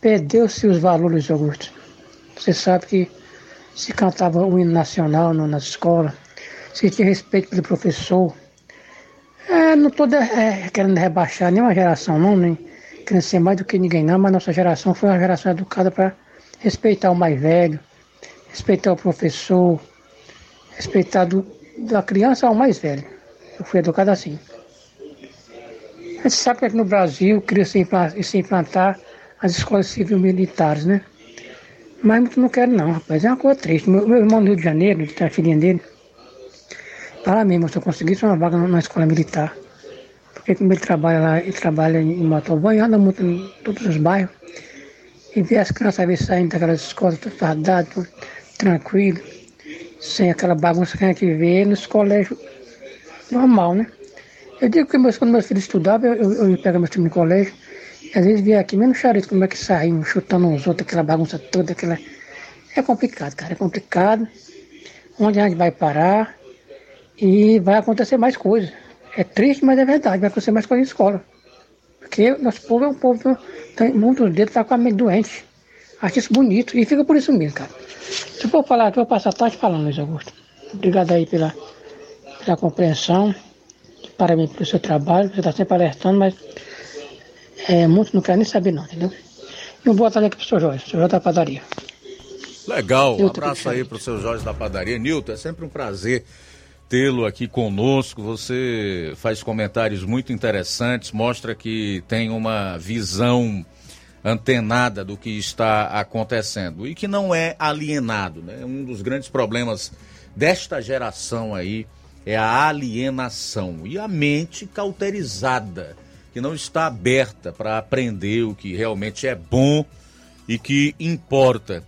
Perdeu-se os valores, Augusto. Você sabe que se cantava o hino nacional na escola, se tinha respeito pelo professor. É, não estou é, querendo rebaixar nenhuma geração, não, nem querendo ser mais do que ninguém, não, mas nossa geração foi uma geração educada para respeitar o mais velho, respeitar o professor, respeitar do, da criança ao mais velho. Eu fui educado assim. A gente sabe que aqui no Brasil queria se implantar, as escolas civil-militares, né? Mas muito não quero não, rapaz. É uma coisa triste. Meu, meu irmão no Rio de Janeiro, ele a filhinha dele. Fala mesmo, se eu conseguisse uma vaga na escola militar. Porque como ele trabalha lá, ele trabalha em Motoboy, anda muito em todos os bairros. E vê as crianças às vezes saindo daquelas escolas tudo fardado, tudo tranquilo, sem aquela bagunça que a gente vê nos colégios normal, né? Eu digo que quando meus filhos estudavam, eu, eu, eu pegar meus no colégio, às vezes via aqui, mesmo charito, como é que saíam, chutando uns outros, aquela bagunça toda, aquela. É complicado, cara, é complicado. Onde a gente vai parar e vai acontecer mais coisas. É triste, mas é verdade, vai acontecer mais coisas na escola. Porque nosso povo é um povo, tem, muitos deles tá com a mente doente. Acho isso bonito e fica por isso mesmo, cara. Se eu for falar, eu vou passar a tarde falando, Luiz Augusto. Obrigado aí pela, pela compreensão. Parabéns pelo seu trabalho, você está sempre alertando, mas é, muitos não querem nem saber não, entendeu? E um boa tarde aqui pro seu Jorge, seu Jorge da padaria. Legal, um abraço aí pro seu Jorge da padaria. Nilton, é sempre um prazer tê-lo aqui conosco. Você faz comentários muito interessantes, mostra que tem uma visão antenada do que está acontecendo e que não é alienado. Né? Um dos grandes problemas desta geração aí é a alienação e a mente cauterizada, que não está aberta para aprender o que realmente é bom e que importa.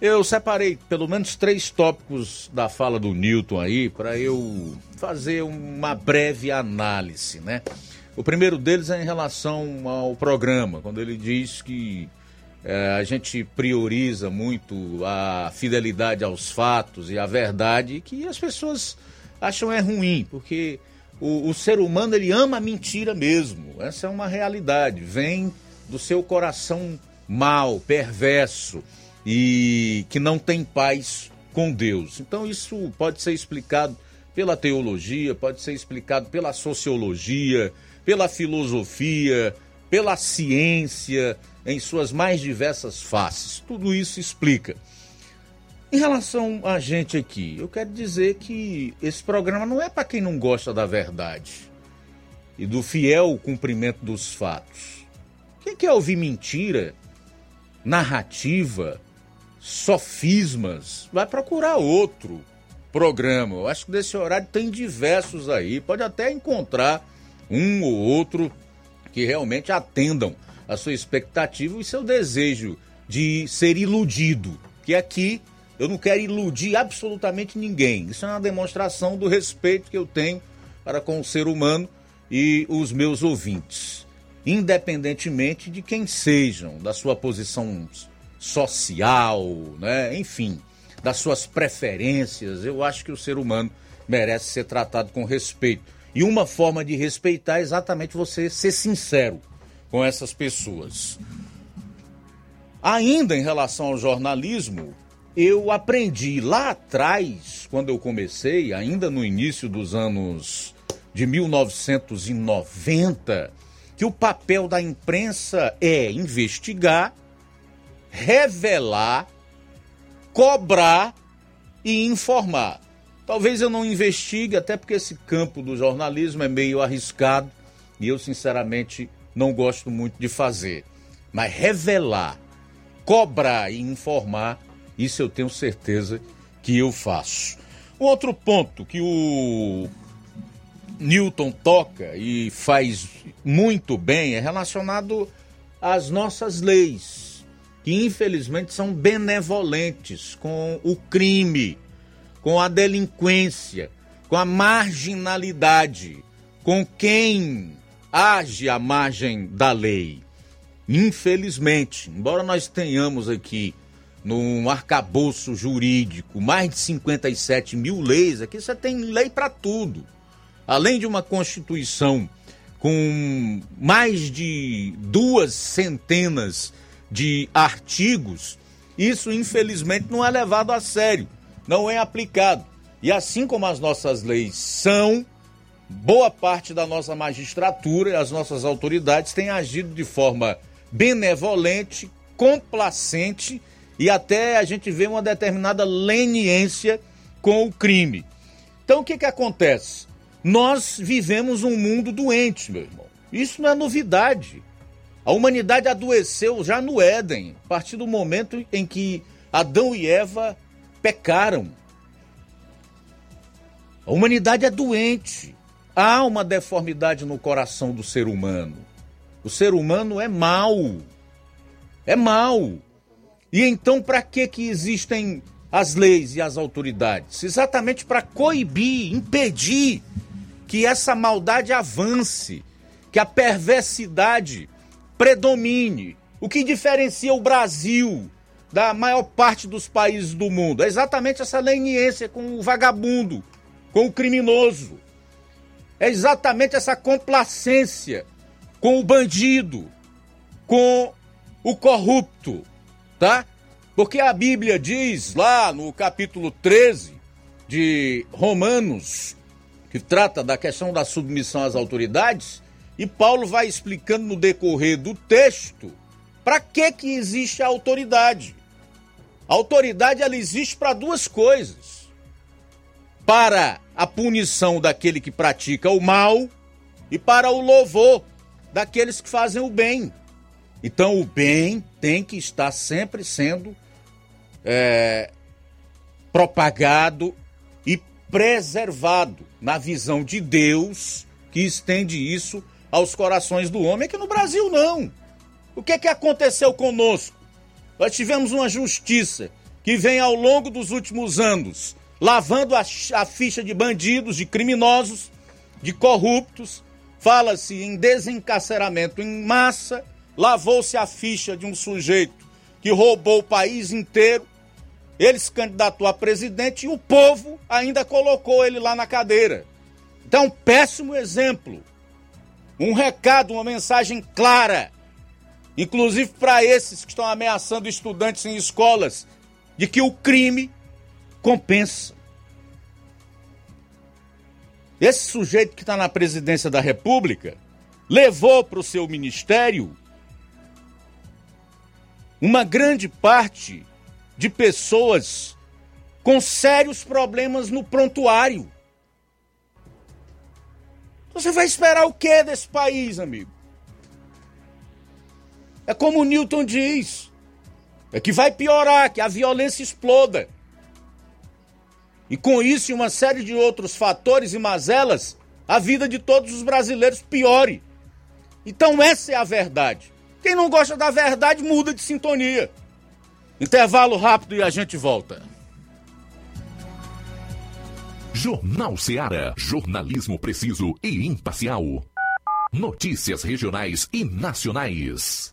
Eu separei pelo menos três tópicos da fala do Newton aí para eu fazer uma breve análise, né? O primeiro deles é em relação ao programa, quando ele diz que é, a gente prioriza muito a fidelidade aos fatos e a verdade, que as pessoas acham é ruim, porque o, o ser humano ele ama a mentira mesmo. Essa é uma realidade, vem do seu coração mal, perverso e que não tem paz com Deus. Então isso pode ser explicado pela teologia, pode ser explicado pela sociologia, pela filosofia, pela ciência, em suas mais diversas faces. Tudo isso explica. Em relação a gente aqui, eu quero dizer que esse programa não é para quem não gosta da verdade e do fiel cumprimento dos fatos. Quem quer ouvir mentira, narrativa, sofismas, vai procurar outro programa. Eu acho que desse horário tem diversos aí, pode até encontrar um ou outro que realmente atendam a sua expectativa e seu desejo de ser iludido. Que aqui eu não quero iludir absolutamente ninguém. Isso é uma demonstração do respeito que eu tenho para com o ser humano e os meus ouvintes, independentemente de quem sejam, da sua posição social, né? enfim, das suas preferências. Eu acho que o ser humano merece ser tratado com respeito. E uma forma de respeitar é exatamente você ser sincero com essas pessoas. Ainda em relação ao jornalismo, eu aprendi lá atrás, quando eu comecei, ainda no início dos anos de 1990, que o papel da imprensa é investigar revelar, cobrar e informar. Talvez eu não investigue, até porque esse campo do jornalismo é meio arriscado e eu, sinceramente, não gosto muito de fazer. Mas revelar, cobrar e informar, isso eu tenho certeza que eu faço. Um outro ponto que o Newton toca e faz muito bem é relacionado às nossas leis que infelizmente são benevolentes com o crime, com a delinquência, com a marginalidade, com quem age à margem da lei. Infelizmente, embora nós tenhamos aqui num arcabouço jurídico mais de 57 mil leis, aqui você tem lei para tudo. Além de uma Constituição com mais de duas centenas de artigos, isso infelizmente não é levado a sério, não é aplicado. E assim como as nossas leis são, boa parte da nossa magistratura e as nossas autoridades têm agido de forma benevolente, complacente e até a gente vê uma determinada leniência com o crime. Então o que, que acontece? Nós vivemos um mundo doente, meu irmão. Isso não é novidade. A humanidade adoeceu já no Éden, a partir do momento em que Adão e Eva pecaram. A humanidade é doente. Há uma deformidade no coração do ser humano. O ser humano é mau. É mau. E então, para que, que existem as leis e as autoridades? Exatamente para coibir, impedir que essa maldade avance, que a perversidade predomine. O que diferencia o Brasil da maior parte dos países do mundo é exatamente essa leniência com o vagabundo, com o criminoso. É exatamente essa complacência com o bandido, com o corrupto, tá? Porque a Bíblia diz lá no capítulo 13 de Romanos, que trata da questão da submissão às autoridades, e Paulo vai explicando no decorrer do texto para que que existe a autoridade. A autoridade ela existe para duas coisas: para a punição daquele que pratica o mal e para o louvor daqueles que fazem o bem. Então o bem tem que estar sempre sendo é, propagado e preservado na visão de Deus que estende isso aos corações do homem. Que no Brasil não. O que é que aconteceu conosco? Nós tivemos uma justiça que vem ao longo dos últimos anos lavando a, a ficha de bandidos, de criminosos, de corruptos. Fala-se em desencarceramento em massa. Lavou-se a ficha de um sujeito que roubou o país inteiro. Ele se candidatou a presidente e o povo ainda colocou ele lá na cadeira. Então, péssimo exemplo. Um recado, uma mensagem clara, inclusive para esses que estão ameaçando estudantes em escolas, de que o crime compensa. Esse sujeito que está na presidência da República levou para o seu ministério uma grande parte de pessoas com sérios problemas no prontuário. Você vai esperar o que desse país, amigo? É como o Newton diz: é que vai piorar, que a violência exploda. E com isso e uma série de outros fatores e mazelas, a vida de todos os brasileiros piore. Então essa é a verdade. Quem não gosta da verdade muda de sintonia. Intervalo rápido e a gente volta. Jornal Ceará, jornalismo preciso e imparcial. Notícias regionais e nacionais.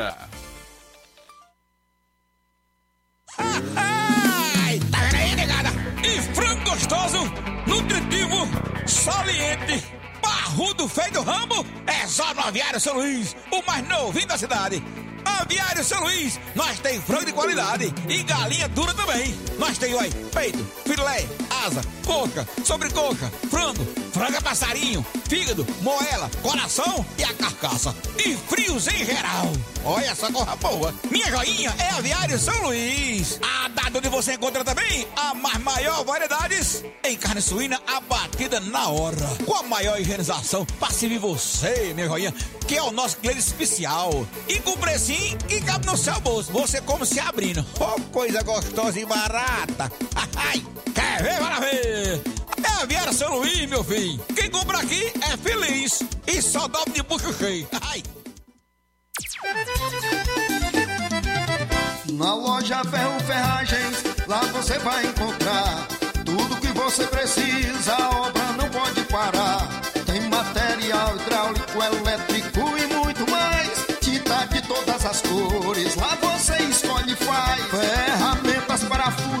Ai, tá? E frango gostoso, nutritivo, saliente, barrudo feio do ramo, é só no Aviário São Luís, o mais novinho da cidade. Aviário São Luís, nós tem frango de qualidade e galinha dura também. Nós tem, oi, peito, filé, asa, coca, sobrecoca, frango, franga passarinho, fígado, moela, coração e a carcaça. E frios em geral. Olha essa corra boa. Minha joinha é Aviário São Luís. A data onde você encontra também a mais maior variedades em carne suína abatida na hora. Com a maior higienização para servir você, minha joinha, que é o nosso cliente especial. E com precinho que cabe no seu bolso. Você como se abrindo. Oh, coisa gostosa e barata. Ai, quer ver? Bora ver. É a Viera São Luís, meu filho. Quem compra aqui é feliz. E só dobra de bucho cheio. Ai. Na loja Ferro Ferragens, lá você vai encontrar tudo que você precisa, a obra não pode parar. Tem material hidráulico, elétrico e muito mais. Tinta de todas as cores, lá você escolhe e faz. Ferramentas, parafusos,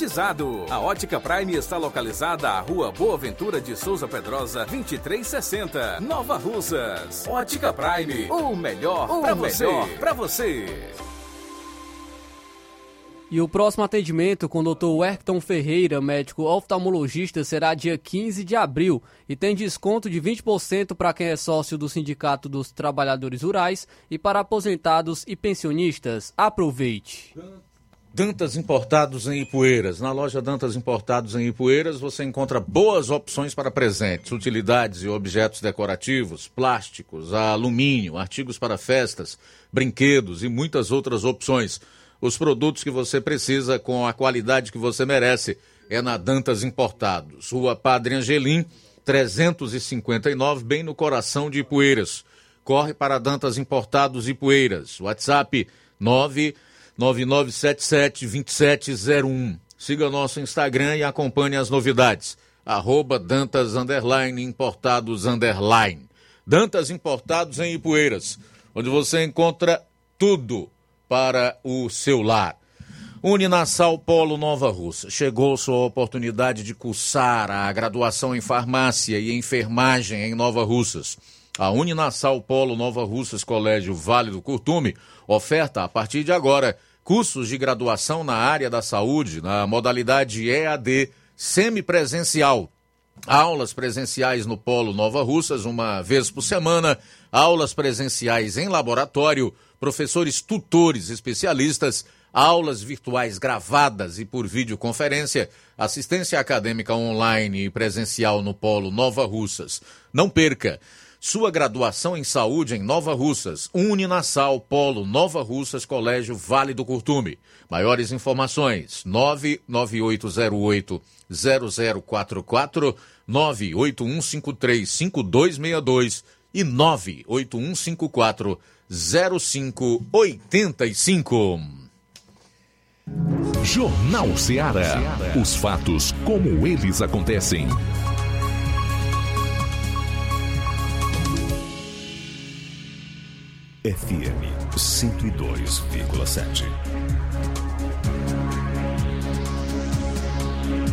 A Ótica Prime está localizada à Rua Boa Ventura de Souza Pedrosa, 2360, Nova Russas. Ótica Prime, o melhor para você. Pra você. E o próximo atendimento com o Dr. Werkton Ferreira, médico oftalmologista, será dia 15 de abril e tem desconto de 20% para quem é sócio do Sindicato dos Trabalhadores Rurais e para aposentados e pensionistas. Aproveite! Dantas Importados em Ipueiras. Na loja Dantas Importados em Ipueiras você encontra boas opções para presentes, utilidades e objetos decorativos, plásticos, alumínio, artigos para festas, brinquedos e muitas outras opções. Os produtos que você precisa com a qualidade que você merece é na Dantas Importados. Rua Padre Angelim, 359, bem no coração de Ipueiras. Corre para Dantas Importados Ipueiras. WhatsApp 9 9977-2701. Siga nosso Instagram e acompanhe as novidades. Arroba Dantas Underline Importados Underline. Dantas Importados em Ipueiras, onde você encontra tudo para o seu lar. Uninasal Polo Nova Russa. Chegou sua oportunidade de cursar a graduação em farmácia e enfermagem em Nova Russas. A Uninasal Polo Nova Russas Colégio Vale do Curtume oferta a partir de agora cursos de graduação na área da saúde, na modalidade EAD semipresencial. Aulas presenciais no Polo Nova Russas, uma vez por semana, aulas presenciais em laboratório, professores tutores especialistas, aulas virtuais gravadas e por videoconferência, assistência acadêmica online e presencial no Polo Nova Russas. Não perca! Sua graduação em saúde em Nova Russas, Uninasal, Polo Nova Russas, Colégio Vale do Curtume. Maiores informações: 99808 0044 981535262 e 98154 0585. Jornal Ceará. Os fatos como eles acontecem. FM 102,7.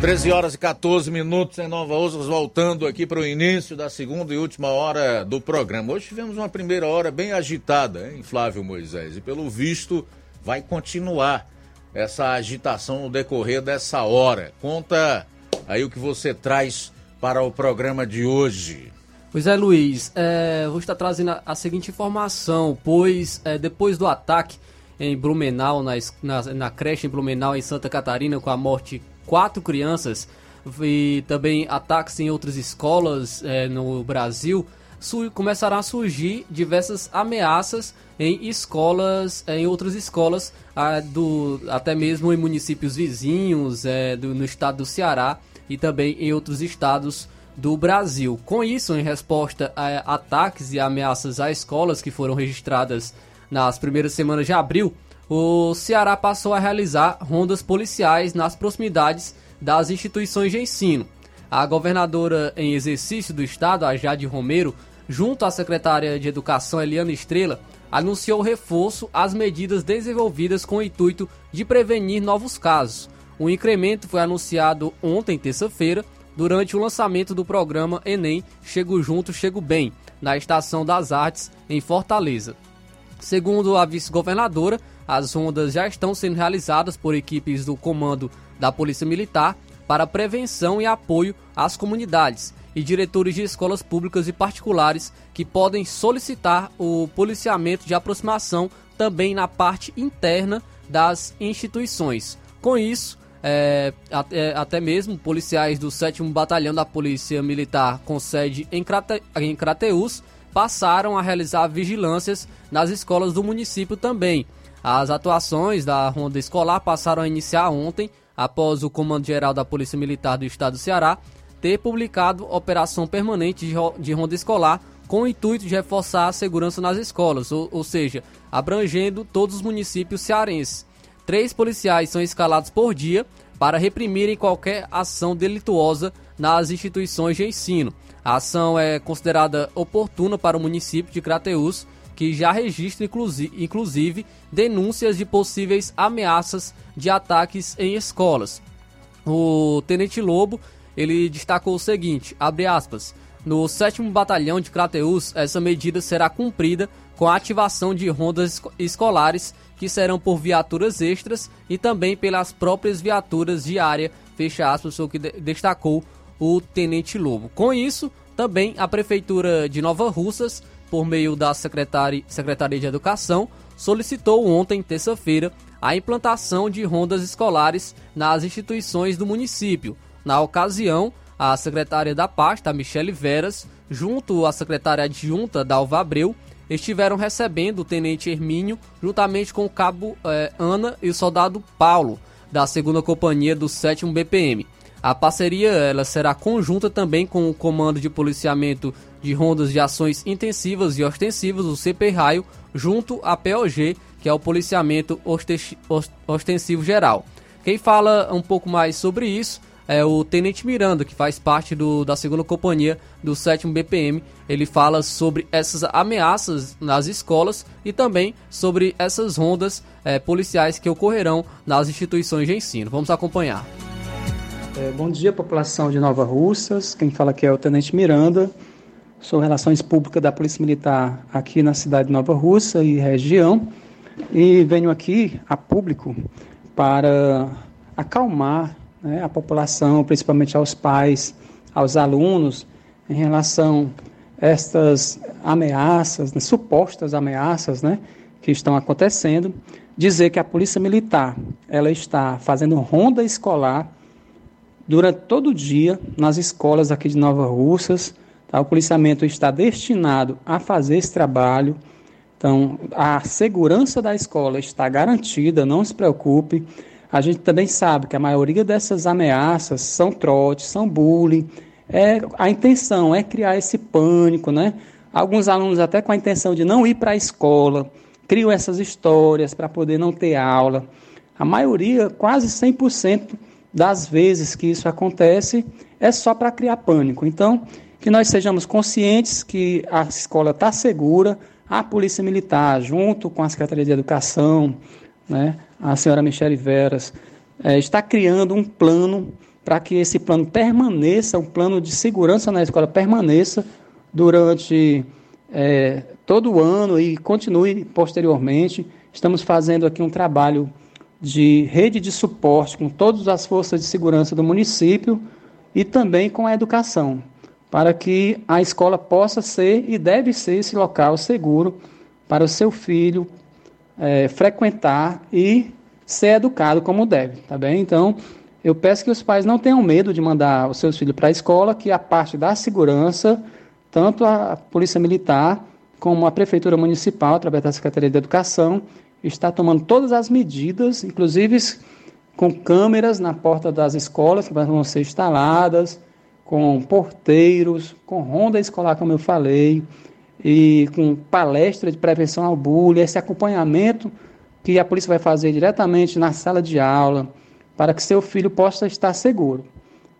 13 horas e 14 minutos em Nova Osas, voltando aqui para o início da segunda e última hora do programa. Hoje tivemos uma primeira hora bem agitada, hein, Flávio Moisés? E pelo visto vai continuar essa agitação no decorrer dessa hora. Conta aí o que você traz para o programa de hoje. Pois é, Luiz, é, vou estar trazendo a, a seguinte informação, pois é, depois do ataque em Blumenau, na, na, na, creche em Blumenau, em Santa Catarina, com a morte de quatro crianças, e também ataques em outras escolas é, no Brasil, começarão a surgir diversas ameaças em escolas, em outras escolas, a, do, até mesmo em municípios vizinhos é, do, no estado do Ceará e também em outros estados do Brasil. Com isso, em resposta a ataques e ameaças a escolas que foram registradas nas primeiras semanas de abril, o Ceará passou a realizar rondas policiais nas proximidades das instituições de ensino. A governadora em exercício do estado, a Jade Romero, junto à secretária de Educação Eliana Estrela, anunciou reforço às medidas desenvolvidas com o intuito de prevenir novos casos. O incremento foi anunciado ontem, terça-feira, durante o lançamento do programa Enem Chego Junto, Chego Bem, na Estação das Artes, em Fortaleza. Segundo a vice-governadora, as rondas já estão sendo realizadas por equipes do Comando da Polícia Militar para prevenção e apoio às comunidades e diretores de escolas públicas e particulares que podem solicitar o policiamento de aproximação também na parte interna das instituições. Com isso, é, até, até mesmo policiais do 7 Batalhão da Polícia Militar com sede em, Crate, em Crateús passaram a realizar vigilâncias nas escolas do município também. As atuações da ronda escolar passaram a iniciar ontem, após o Comando Geral da Polícia Militar do Estado do Ceará ter publicado operação permanente de ronda escolar com o intuito de reforçar a segurança nas escolas, ou, ou seja, abrangendo todos os municípios cearenses. Três policiais são escalados por dia para reprimirem qualquer ação delituosa nas instituições de ensino. A ação é considerada oportuna para o município de Crateús, que já registra inclusive denúncias de possíveis ameaças de ataques em escolas. O Tenente Lobo ele destacou o seguinte, abre aspas, no 7 Batalhão de Crateús, essa medida será cumprida com a ativação de rondas escolares que serão por viaturas extras e também pelas próprias viaturas de área, fecha aspas, o que destacou o Tenente Lobo. Com isso, também a Prefeitura de Nova Russas, por meio da Secretaria, Secretaria de Educação, solicitou ontem, terça-feira, a implantação de rondas escolares nas instituições do município. Na ocasião, a secretária da pasta, Michele Veras, junto à secretária adjunta, Dalva Abreu, estiveram recebendo o tenente Hermínio, juntamente com o cabo eh, Ana e o soldado Paulo, da segunda companhia do 7 BPM. A parceria ela será conjunta também com o Comando de Policiamento de Rondas de Ações Intensivas e Ostensivas, o CP Raio, junto à POG, que é o Policiamento Ostensivo Geral. Quem fala um pouco mais sobre isso é o Tenente Miranda, que faz parte do, da segunda companhia do 7 BPM. Ele fala sobre essas ameaças nas escolas e também sobre essas rondas é, policiais que ocorrerão nas instituições de ensino. Vamos acompanhar. É, bom dia, população de Nova Russas. Quem fala aqui é o Tenente Miranda. Sou Relações Públicas da Polícia Militar aqui na cidade de Nova Russa e região. E venho aqui a público para acalmar né, à população, principalmente aos pais, aos alunos, em relação a estas ameaças, né, supostas ameaças né, que estão acontecendo, dizer que a Polícia Militar ela está fazendo ronda escolar durante todo o dia nas escolas aqui de Nova Russas. Tá? O policiamento está destinado a fazer esse trabalho. Então, a segurança da escola está garantida, não se preocupe. A gente também sabe que a maioria dessas ameaças são trotes, são bullying. É, a intenção é criar esse pânico, né? Alguns alunos até com a intenção de não ir para a escola, criam essas histórias para poder não ter aula. A maioria, quase 100% das vezes que isso acontece, é só para criar pânico. Então, que nós sejamos conscientes que a escola está segura, a Polícia Militar, junto com a Secretaria de Educação, né, a senhora Michele Veras, é, está criando um plano para que esse plano permaneça, um plano de segurança na escola permaneça durante é, todo o ano e continue posteriormente. Estamos fazendo aqui um trabalho de rede de suporte com todas as forças de segurança do município e também com a educação, para que a escola possa ser e deve ser esse local seguro para o seu filho é, frequentar e ser educado como deve, tá bem? Então, eu peço que os pais não tenham medo de mandar os seus filhos para a escola, que a parte da segurança, tanto a Polícia Militar como a Prefeitura Municipal, através da Secretaria de Educação, está tomando todas as medidas, inclusive com câmeras na porta das escolas que vão ser instaladas, com porteiros, com ronda escolar, como eu falei, e com palestra de prevenção ao bullying, esse acompanhamento que a polícia vai fazer diretamente na sala de aula, para que seu filho possa estar seguro.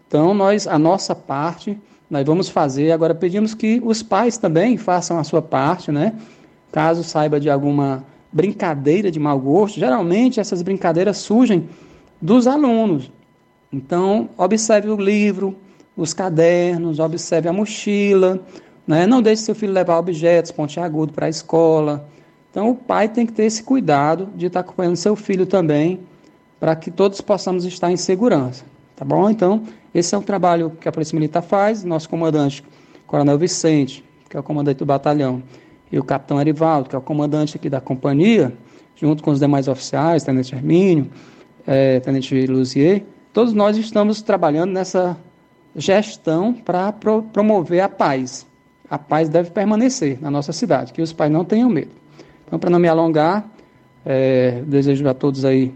Então, nós, a nossa parte, nós vamos fazer. Agora, pedimos que os pais também façam a sua parte, né? Caso saiba de alguma brincadeira de mau gosto, geralmente essas brincadeiras surgem dos alunos. Então, observe o livro, os cadernos, observe a mochila, né? não deixe seu filho levar objetos pontiagudos para a escola. Então, o pai tem que ter esse cuidado de estar acompanhando seu filho também, para que todos possamos estar em segurança. Tá bom? Então, esse é um trabalho que a Polícia Militar faz, nosso comandante, Coronel Vicente, que é o comandante do batalhão, e o capitão Erivaldo, que é o comandante aqui da companhia, junto com os demais oficiais, Tenente Hermínio, é, Tenente Luzier, todos nós estamos trabalhando nessa gestão para pro, promover a paz. A paz deve permanecer na nossa cidade, que os pais não tenham medo. Então, para não me alongar, é, desejo a todos aí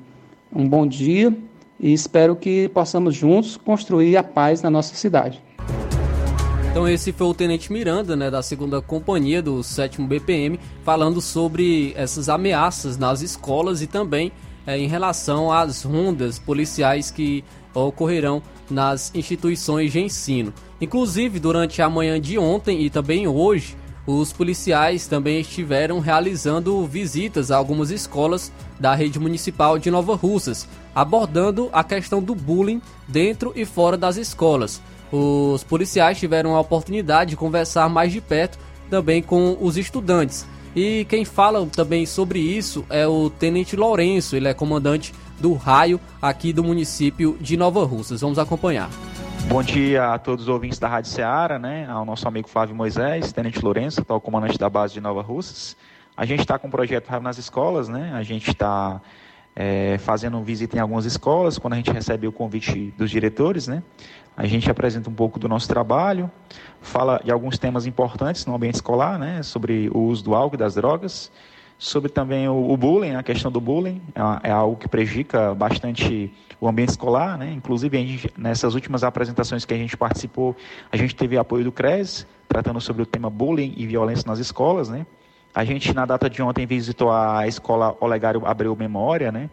um bom dia e espero que possamos juntos construir a paz na nossa cidade. Então esse foi o Tenente Miranda, né, da segunda companhia do 7 BPM, falando sobre essas ameaças nas escolas e também é, em relação às rondas policiais que ocorrerão nas instituições de ensino. Inclusive, durante a manhã de ontem e também hoje, os policiais também estiveram realizando visitas a algumas escolas da rede municipal de Nova Russas, abordando a questão do bullying dentro e fora das escolas. Os policiais tiveram a oportunidade de conversar mais de perto também com os estudantes. E quem fala também sobre isso é o Tenente Lourenço, ele é comandante do raio aqui do município de Nova Russas. Vamos acompanhar. Bom dia a todos os ouvintes da Rádio Ceará, né? Ao nosso amigo Flávio Moisés, Tenente Lourenço, atual comandante da base de Nova Russas. A gente está com o projeto Raio nas escolas, né? A gente está é, fazendo visita em algumas escolas, quando a gente recebe o convite dos diretores, né? A gente apresenta um pouco do nosso trabalho, fala de alguns temas importantes no ambiente escolar, né, sobre o uso do álcool e das drogas, sobre também o, bullying, a questão do bullying, é, é, algo que prejudica bastante o ambiente escolar, né? Inclusive, gente, nessas últimas apresentações que a gente participou, a gente teve apoio do CRES, tratando sobre o tema bullying e violência nas escolas, né? A gente, na data de ontem, visitou a escola Olegário Abreu Memória, né?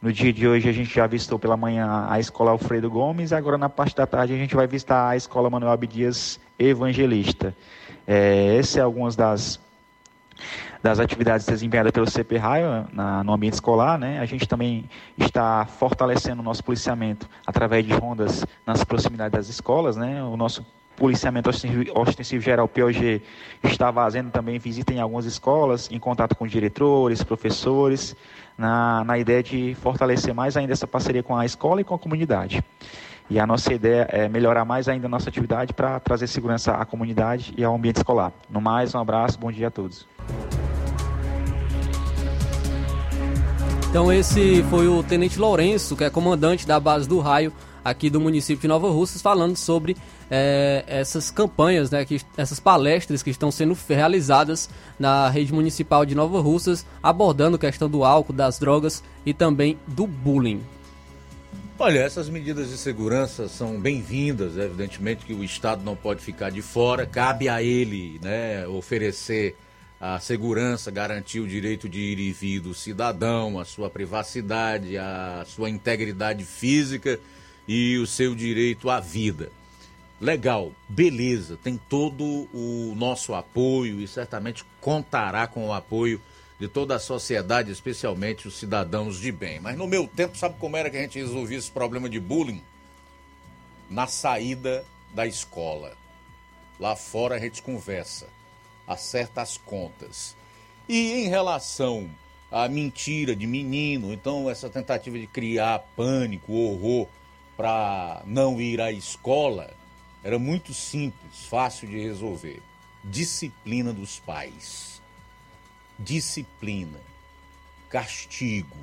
No dia de hoje a gente já visitou pela manhã a escola Alfredo Gomes, agora na parte da tarde a gente vai visitar a escola Manuel Abdias Evangelista. É, essas são algumas das, das atividades desempenhadas pelo CP Raio na, no ambiente escolar. Né? A gente também está fortalecendo o nosso policiamento através de rondas nas proximidades das escolas. Né? O nosso policiamento ostensivo geral, POG, está fazendo também visita em algumas escolas, em contato com diretores, professores, na, na ideia de fortalecer mais ainda essa parceria com a escola e com a comunidade. E a nossa ideia é melhorar mais ainda a nossa atividade para trazer segurança à comunidade e ao ambiente escolar. No mais, um abraço, bom dia a todos. Então esse foi o Tenente Lourenço, que é comandante da base do raio aqui do município de Nova Russas, falando sobre é, essas campanhas, né, que, essas palestras que estão sendo realizadas na rede municipal de Nova Russas, abordando a questão do álcool, das drogas e também do bullying. Olha, essas medidas de segurança são bem-vindas, evidentemente que o Estado não pode ficar de fora, cabe a ele né, oferecer a segurança, garantir o direito de ir e vir do cidadão, a sua privacidade, a sua integridade física e o seu direito à vida. Legal, beleza, tem todo o nosso apoio e certamente contará com o apoio de toda a sociedade, especialmente os cidadãos de bem. Mas no meu tempo, sabe como era que a gente resolvia esse problema de bullying? Na saída da escola. Lá fora a gente conversa, acerta as contas. E em relação à mentira de menino, então essa tentativa de criar pânico, horror para não ir à escola, era muito simples, fácil de resolver. Disciplina dos pais. Disciplina. Castigo.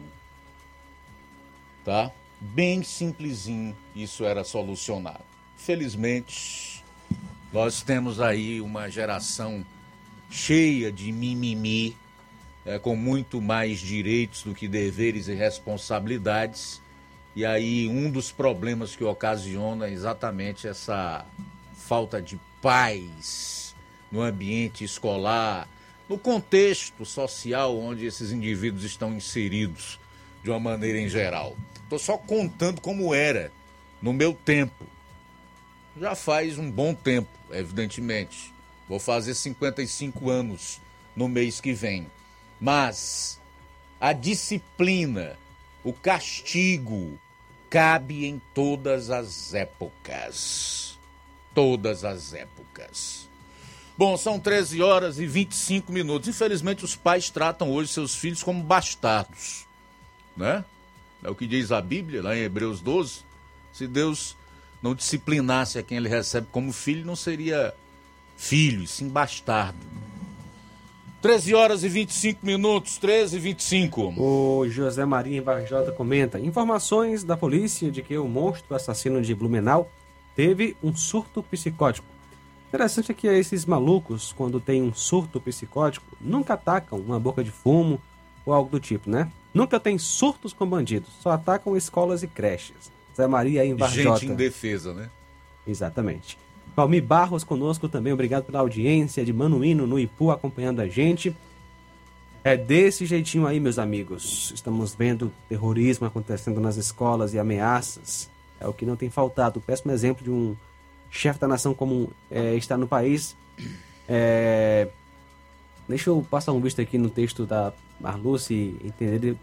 Tá? Bem simplesinho isso era solucionado. Felizmente, nós temos aí uma geração cheia de mimimi, é, com muito mais direitos do que deveres e responsabilidades e aí um dos problemas que ocasiona é exatamente essa falta de paz no ambiente escolar, no contexto social onde esses indivíduos estão inseridos de uma maneira em geral. Estou só contando como era no meu tempo. Já faz um bom tempo, evidentemente. Vou fazer 55 anos no mês que vem. Mas a disciplina, o castigo, cabe em todas as épocas. Todas as épocas. Bom, são 13 horas e 25 minutos. Infelizmente, os pais tratam hoje seus filhos como bastardos. Né? É o que diz a Bíblia, lá em Hebreus 12. Se Deus não disciplinasse a quem ele recebe como filho, não seria filho, sim bastardo. 13 horas e 25 minutos, 13 e 25. O José Maria Varjota comenta: informações da polícia de que o monstro assassino de Blumenau teve um surto psicótico. Interessante é que esses malucos, quando tem um surto psicótico, nunca atacam uma boca de fumo ou algo do tipo, né? Nunca tem surtos com bandidos, só atacam escolas e creches. Zé Maria em Varjota. Gente indefesa, né? Exatamente. Valmir Barros conosco também, obrigado pela audiência de Manuíno no Ipu acompanhando a gente. É desse jeitinho aí, meus amigos. Estamos vendo terrorismo acontecendo nas escolas e ameaças. É o que não tem faltado. O péssimo exemplo de um chefe da nação como é, está no país. É... Deixa eu passar um visto aqui no texto da Marluce entender,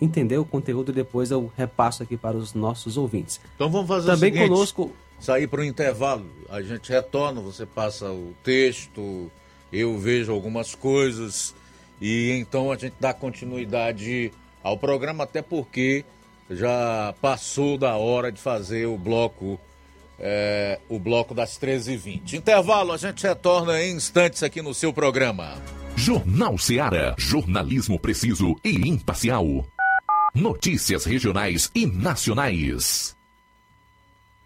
entender o conteúdo e depois eu repasso aqui para os nossos ouvintes. Então vamos fazer Também o seguinte, conosco sair para o intervalo. A gente retorna, você passa o texto, eu vejo algumas coisas e então a gente dá continuidade ao programa, até porque já passou da hora de fazer o bloco é, o bloco das 13h20. Intervalo, a gente retorna em instantes aqui no seu programa. Jornal Seara. Jornalismo preciso e imparcial. Notícias regionais e nacionais.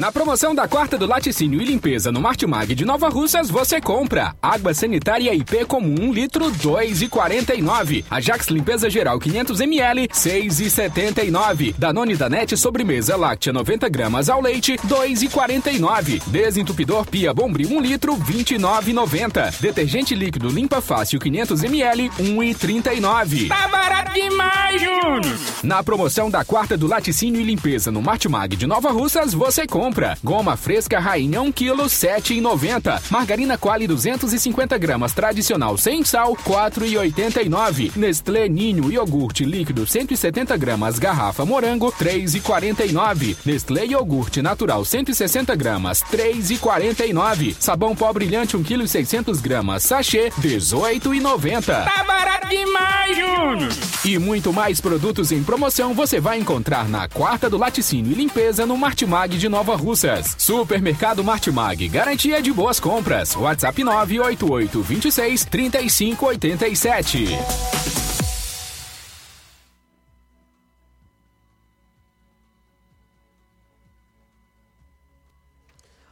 Na promoção da quarta do laticínio e limpeza no Martimag de Nova Russas, você compra água sanitária IP comum 1 litro 2,49. Ajax limpeza geral 500 ml 6,79. Danone Danete sobremesa láctea 90 gramas ao leite 2,49. Desentupidor Pia Bombril 1 litro 29,90. Detergente líquido limpa fácil 500 ml 1,39. Tá barato demais, Júnior! Na promoção da quarta do laticínio e limpeza no Martimag de Nova Russas, você compra compra. Goma fresca rainha 1 kg 7,90. Margarina Quali 250 gramas tradicional sem sal 4,89. Nestlé Ninho iogurte líquido 170 gramas garrafa morango 3,49. Nestlé iogurte natural 160 gramas 3,49. Sabão pó brilhante 1 kg 600 gramas sachê 18,90. Tá barato demais, Júnior! E muito mais produtos em promoção você vai encontrar na quarta do laticínio e limpeza no Martimag de Nova Russas. Supermercado Martimag, garantia de boas compras. WhatsApp 988 26 35 87.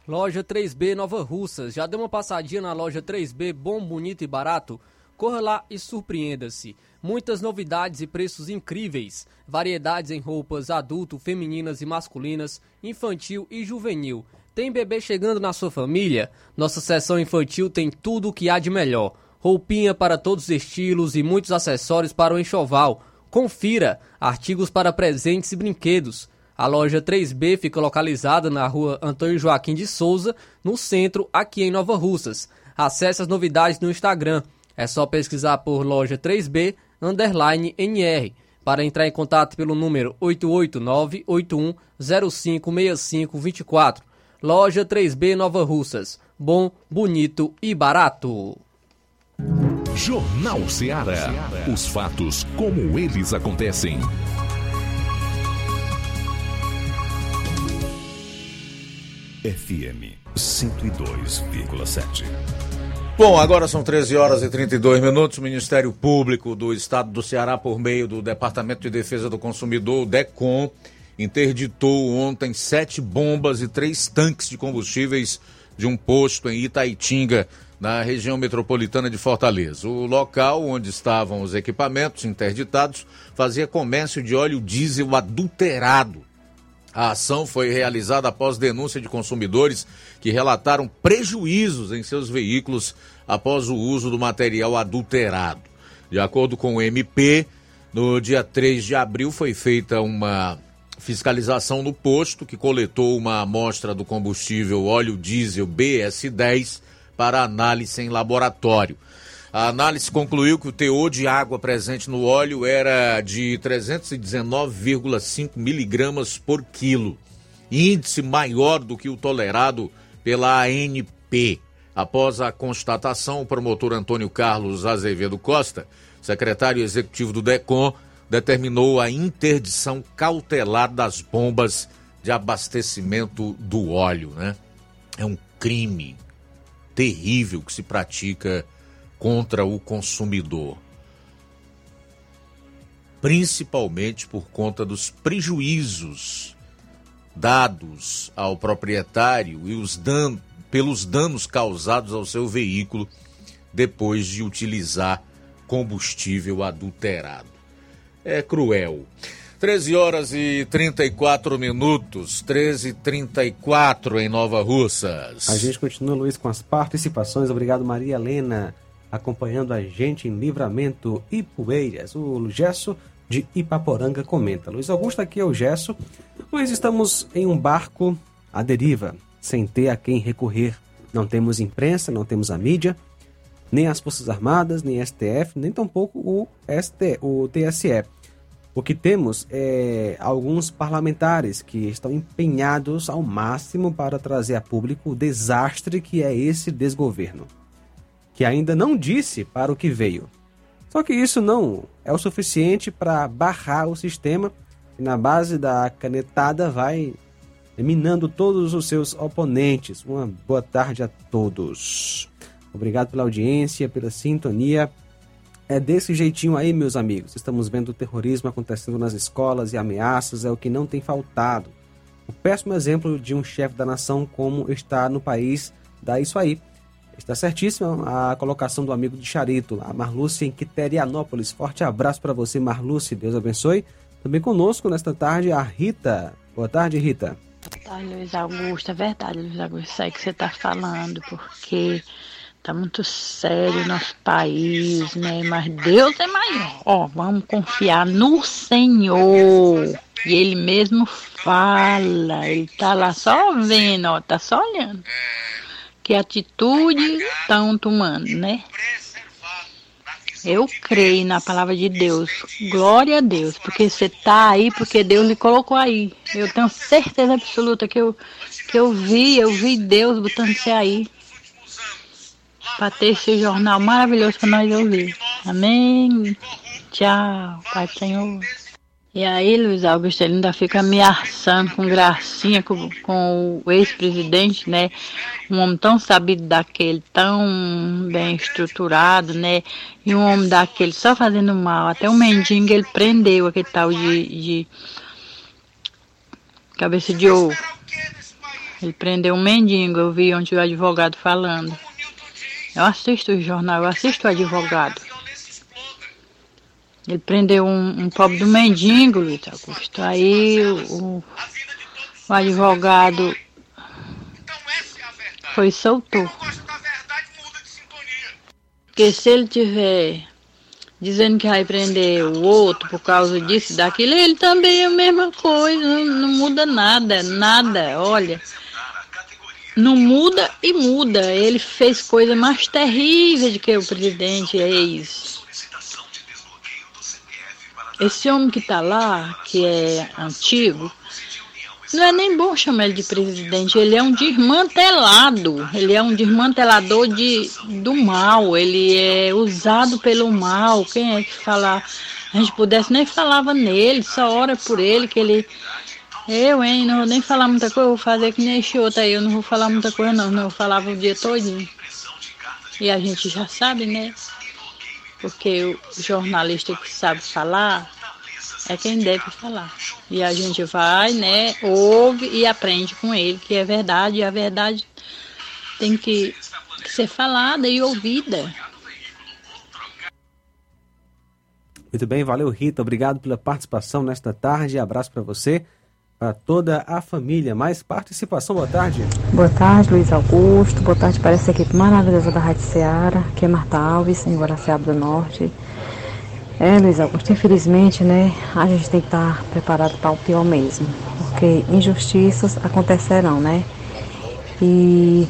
Loja 3B Nova Russas. Já deu uma passadinha na loja 3B, bom, bonito e barato? Corra lá e surpreenda-se. Muitas novidades e preços incríveis. Variedades em roupas adulto, femininas e masculinas, infantil e juvenil. Tem bebê chegando na sua família? Nossa seção infantil tem tudo o que há de melhor. Roupinha para todos os estilos e muitos acessórios para o enxoval. Confira artigos para presentes e brinquedos. A loja 3B fica localizada na rua Antônio Joaquim de Souza, no centro, aqui em Nova Russas. Acesse as novidades no Instagram. É só pesquisar por loja 3B underline NR para entrar em contato pelo número 889-81056524. Loja 3B Nova Russas. Bom, bonito e barato. Jornal Ceará. Os fatos como eles acontecem. FM 102,7. Bom, agora são 13 horas e 32 minutos. O Ministério Público do Estado do Ceará, por meio do Departamento de Defesa do Consumidor, DECOM, interditou ontem sete bombas e três tanques de combustíveis de um posto em Itaitinga, na região metropolitana de Fortaleza. O local onde estavam os equipamentos interditados fazia comércio de óleo diesel adulterado. A ação foi realizada após denúncia de consumidores que relataram prejuízos em seus veículos após o uso do material adulterado. De acordo com o MP, no dia 3 de abril foi feita uma fiscalização no posto que coletou uma amostra do combustível óleo diesel BS10 para análise em laboratório. A análise concluiu que o teor de água presente no óleo era de 319,5 miligramas por quilo, índice maior do que o tolerado pela ANP. Após a constatação, o promotor Antônio Carlos Azevedo Costa, secretário executivo do DECOM, determinou a interdição cautelar das bombas de abastecimento do óleo. Né? É um crime terrível que se pratica contra o consumidor. Principalmente por conta dos prejuízos dados ao proprietário e os dan pelos danos causados ao seu veículo depois de utilizar combustível adulterado. É cruel. 13 horas e 34 minutos, 13 e 34 em Nova Russas. A gente continua, Luiz, com as participações. Obrigado, Maria Helena, acompanhando a gente em Livramento e Poeiras. O Gesso de Ipaporanga comenta. Luiz Augusto, aqui é o Gesso. Luiz, estamos em um barco à deriva, sem ter a quem recorrer. Não temos imprensa, não temos a mídia, nem as Forças Armadas, nem STF, nem tampouco o, ST, o TSE. O que temos é alguns parlamentares que estão empenhados ao máximo para trazer a público o desastre que é esse desgoverno, que ainda não disse para o que veio. Só que isso não é o suficiente para barrar o sistema e na base da canetada vai minando todos os seus oponentes. Uma boa tarde a todos. Obrigado pela audiência, pela sintonia. É desse jeitinho aí, meus amigos. Estamos vendo o terrorismo acontecendo nas escolas e ameaças é o que não tem faltado. O péssimo exemplo de um chefe da nação como está no país dá isso aí. Está certíssima a colocação do amigo de Charito, a Marlúcia em Quiterianópolis. Forte abraço para você, Marlúcia. Deus abençoe. Também conosco nesta tarde a Rita. Boa tarde, Rita. Boa tarde, Luiz Augusto. É verdade, Luiz Augusto, isso aí que você está falando, porque tá muito sério nosso país, né? Mas Deus é maior. Ó, vamos confiar no Senhor. E Ele mesmo fala. Ele tá lá só vendo, ó, tá só olhando. Que atitude estão tomando, né? Eu creio na palavra de Deus. Glória a Deus, porque você tá aí, porque Deus lhe colocou aí. Eu tenho certeza absoluta que eu, que eu vi, eu vi Deus botando você aí. Para ter esse jornal maravilhoso para nós ouvir. Amém. Tchau, Pai do Senhor. E aí, Luiz Augusto, ele ainda fica ameaçando com gracinha com, com o ex-presidente, né? Um homem tão sabido daquele, tão bem estruturado, né? E um homem daquele só fazendo mal. Até o mendigo ele prendeu aquele tal de, de cabeça de ovo. Ele prendeu um mendigo, eu vi onde o advogado falando. Eu assisto o jornal, eu assisto o advogado. Ele prendeu um, um pobre do mendigo, Luiz Augusto. Aí o, o advogado foi e soltou. Porque se ele tiver dizendo que vai prender o outro por causa disso, daquilo, ele também é a mesma coisa, não, não muda nada, nada, olha. Não muda e muda. Ele fez coisa mais terrível do que o presidente é isso. Esse homem que está lá, que é antigo, não é nem bom chamar ele de presidente, ele é um desmantelado, ele é um desmantelador de, do mal, ele é usado pelo mal. Quem é que fala? A gente pudesse nem falava nele, só ora por ele, que ele. Eu, hein, não vou nem falar muita coisa, vou fazer que nem esse outro aí, eu não vou falar muita coisa não, não, eu falava o dia todinho. E a gente já sabe, né? Porque o jornalista que sabe falar é quem deve falar. E a gente vai, né, ouve e aprende com ele que é verdade, e a verdade tem que, que ser falada e ouvida. Muito bem, valeu Rita, obrigado pela participação nesta tarde, abraço para você, para toda a família. Mais participação, boa tarde. Boa tarde, Luiz Augusto, boa tarde para essa equipe maravilhosa da Rádio Ceará, que é Marta Alves, em Guaraciaba do Norte. É, Luiz Augusto, infelizmente, né, a gente tem que estar preparado para o pior mesmo, porque injustiças acontecerão, né? E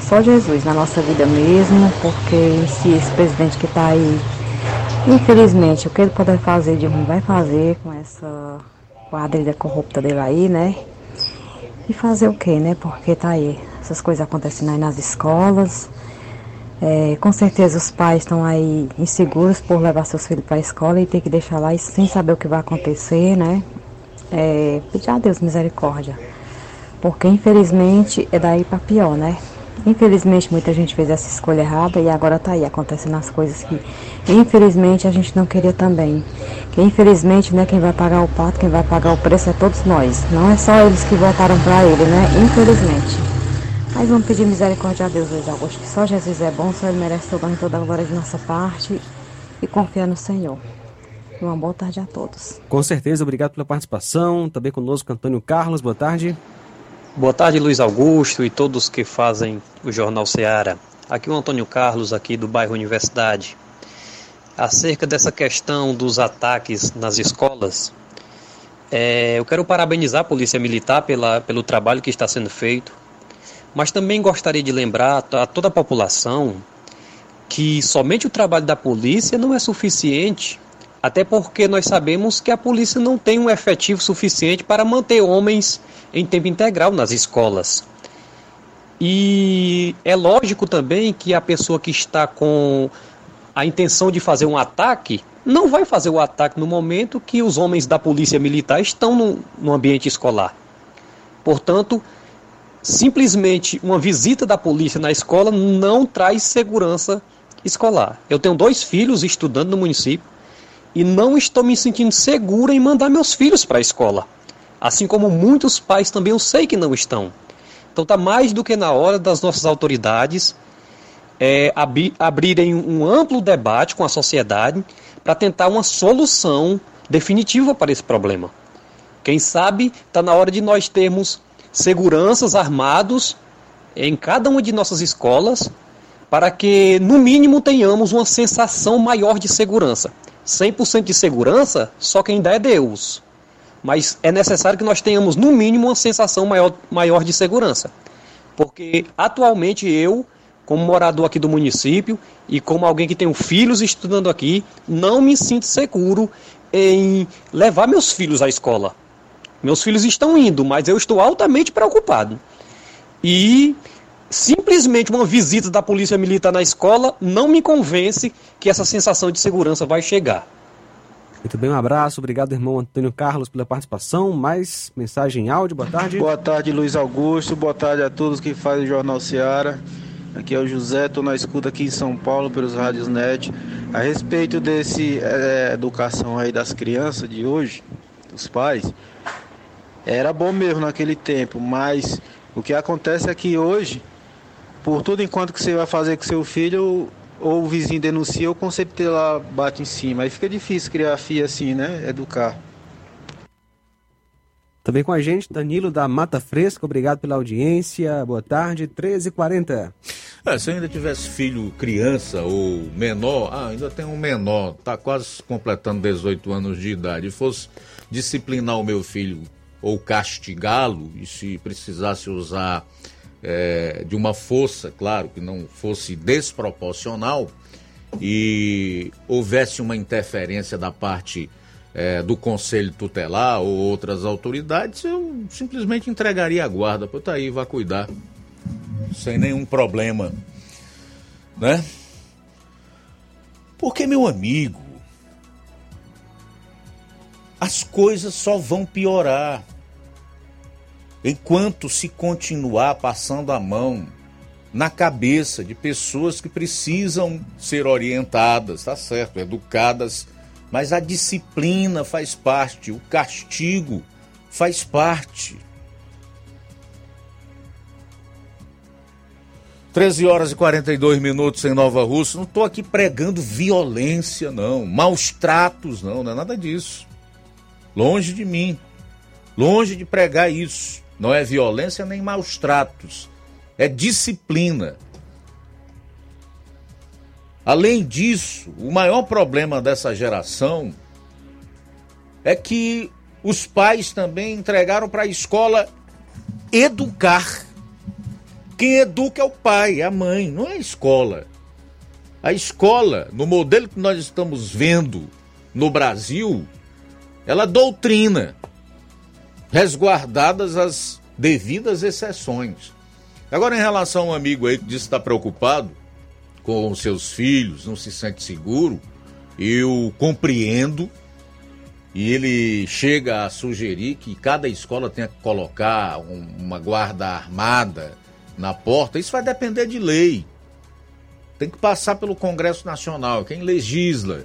só Jesus na nossa vida mesmo, porque se esse presidente que está aí, infelizmente, o que ele puder fazer de ruim vai fazer com essa quadrilha corrupta dele aí, né? E fazer o que, né? Porque tá aí, essas coisas acontecendo aí nas escolas, é, com certeza os pais estão aí inseguros por levar seus filhos para a escola e ter que deixar lá sem saber o que vai acontecer, né? É, pedir a Deus misericórdia. Porque infelizmente é daí para pior, né? Infelizmente muita gente fez essa escolha errada e agora tá aí acontecendo as coisas que infelizmente a gente não queria também. Que infelizmente, né, quem vai pagar o pato, quem vai pagar o preço é todos nós. Não é só eles que votaram para ele, né? Infelizmente. Mas vamos pedir misericórdia a Deus, Luiz Augusto, que só Jesus é bom, só Ele merece toda a toda a glória de nossa parte e confiar no Senhor. E uma boa tarde a todos. Com certeza, obrigado pela participação. Também conosco Antônio Carlos, boa tarde. Boa tarde, Luiz Augusto e todos que fazem o Jornal Seara. Aqui o Antônio Carlos, aqui do bairro Universidade. Acerca dessa questão dos ataques nas escolas, é, eu quero parabenizar a Polícia Militar pela, pelo trabalho que está sendo feito mas também gostaria de lembrar a toda a população que somente o trabalho da polícia não é suficiente, até porque nós sabemos que a polícia não tem um efetivo suficiente para manter homens em tempo integral nas escolas. E é lógico também que a pessoa que está com a intenção de fazer um ataque não vai fazer o ataque no momento que os homens da polícia militar estão no, no ambiente escolar. Portanto, simplesmente uma visita da polícia na escola não traz segurança escolar. Eu tenho dois filhos estudando no município e não estou me sentindo segura em mandar meus filhos para a escola. Assim como muitos pais também eu sei que não estão. Então está mais do que na hora das nossas autoridades é, abri abrirem um amplo debate com a sociedade para tentar uma solução definitiva para esse problema. Quem sabe está na hora de nós termos seguranças armados em cada uma de nossas escolas para que, no mínimo, tenhamos uma sensação maior de segurança. 100% de segurança, só quem dá é Deus. Mas é necessário que nós tenhamos, no mínimo, uma sensação maior, maior de segurança. Porque, atualmente, eu, como morador aqui do município e como alguém que tem filhos estudando aqui, não me sinto seguro em levar meus filhos à escola. Meus filhos estão indo, mas eu estou altamente preocupado. E simplesmente uma visita da Polícia Militar na escola não me convence que essa sensação de segurança vai chegar. Muito bem, um abraço. Obrigado, irmão Antônio Carlos, pela participação. Mais mensagem em áudio. Boa tarde. Boa tarde, Luiz Augusto. Boa tarde a todos que fazem o Jornal Seara. Aqui é o José, estou na escuta aqui em São Paulo pelos rádios net. A respeito desse é, educação aí das crianças de hoje, dos pais, era bom mesmo naquele tempo, mas o que acontece é que hoje, por tudo enquanto que você vai fazer com seu filho, ou o vizinho denuncia, ou o conceito lá bate em cima. Aí fica difícil criar filha assim, né? Educar. Também com a gente, Danilo da Mata Fresca, obrigado pela audiência. Boa tarde, 13h40. É, se eu ainda tivesse filho criança ou menor, ah, ainda tem um menor, tá quase completando 18 anos de idade, e fosse disciplinar o meu filho ou castigá-lo, e se precisasse usar é, de uma força, claro, que não fosse desproporcional, e houvesse uma interferência da parte é, do Conselho Tutelar ou outras autoridades, eu simplesmente entregaria a guarda. Pô, tá aí, vá cuidar. Sem nenhum problema. Né? Porque, meu amigo, as coisas só vão piorar. Enquanto se continuar passando a mão na cabeça de pessoas que precisam ser orientadas, tá certo, educadas mas a disciplina faz parte, o castigo faz parte. 13 horas e 42 minutos em Nova Rússia. Não estou aqui pregando violência, não. Maus tratos, não. Não é nada disso. Longe de mim. Longe de pregar isso. Não é violência nem maus tratos. É disciplina. Além disso, o maior problema dessa geração é que os pais também entregaram para a escola educar. Quem educa é o pai, a mãe, não é a escola. A escola, no modelo que nós estamos vendo no Brasil, ela doutrina, resguardadas as devidas exceções. Agora, em relação a um amigo aí que disse estar preocupado, com os seus filhos, não se sente seguro, eu compreendo. E ele chega a sugerir que cada escola tenha que colocar um, uma guarda armada na porta. Isso vai depender de lei. Tem que passar pelo Congresso Nacional, quem legisla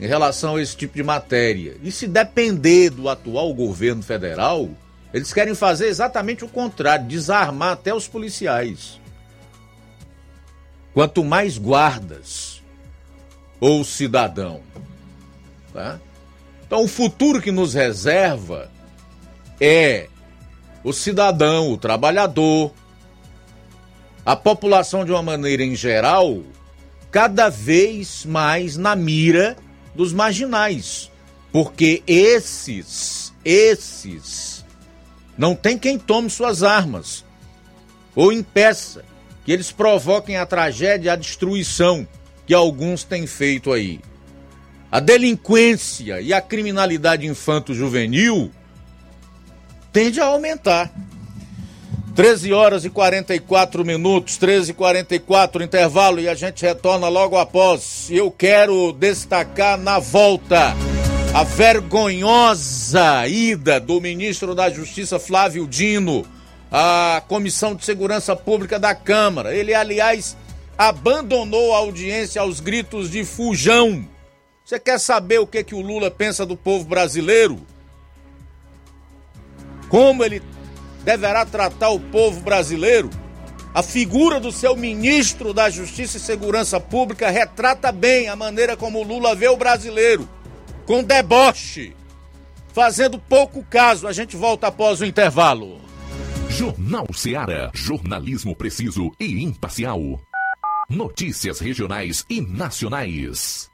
em relação a esse tipo de matéria. E se depender do atual governo federal, eles querem fazer exatamente o contrário, desarmar até os policiais. Quanto mais guardas ou cidadão. Tá? Então, o futuro que nos reserva é o cidadão, o trabalhador, a população de uma maneira em geral, cada vez mais na mira dos marginais. Porque esses, esses, não tem quem tome suas armas ou impeça que eles provoquem a tragédia, a destruição que alguns têm feito aí. A delinquência e a criminalidade infanto-juvenil tende a aumentar. 13 horas e 44 minutos, 13 e 44 intervalo e a gente retorna logo após. Eu quero destacar na volta a vergonhosa ida do ministro da Justiça Flávio Dino a Comissão de Segurança Pública da Câmara. Ele, aliás, abandonou a audiência aos gritos de fujão. Você quer saber o que, que o Lula pensa do povo brasileiro? Como ele deverá tratar o povo brasileiro? A figura do seu ministro da Justiça e Segurança Pública retrata bem a maneira como Lula vê o brasileiro, com deboche, fazendo pouco caso. A gente volta após o intervalo. Jornal Seara. Jornalismo preciso e imparcial. Notícias regionais e nacionais.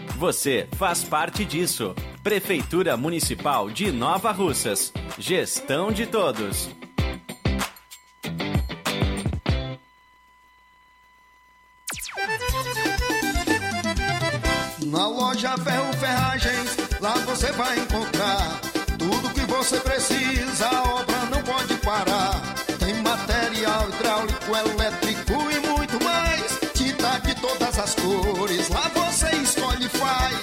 Você faz parte disso. Prefeitura Municipal de Nova Russas. Gestão de todos. Na loja Ferro Ferragens, lá você vai encontrar tudo que você precisa, a obra não pode parar. Tem material hidráulico, elétrico e muito mais. Tinta de todas as cores,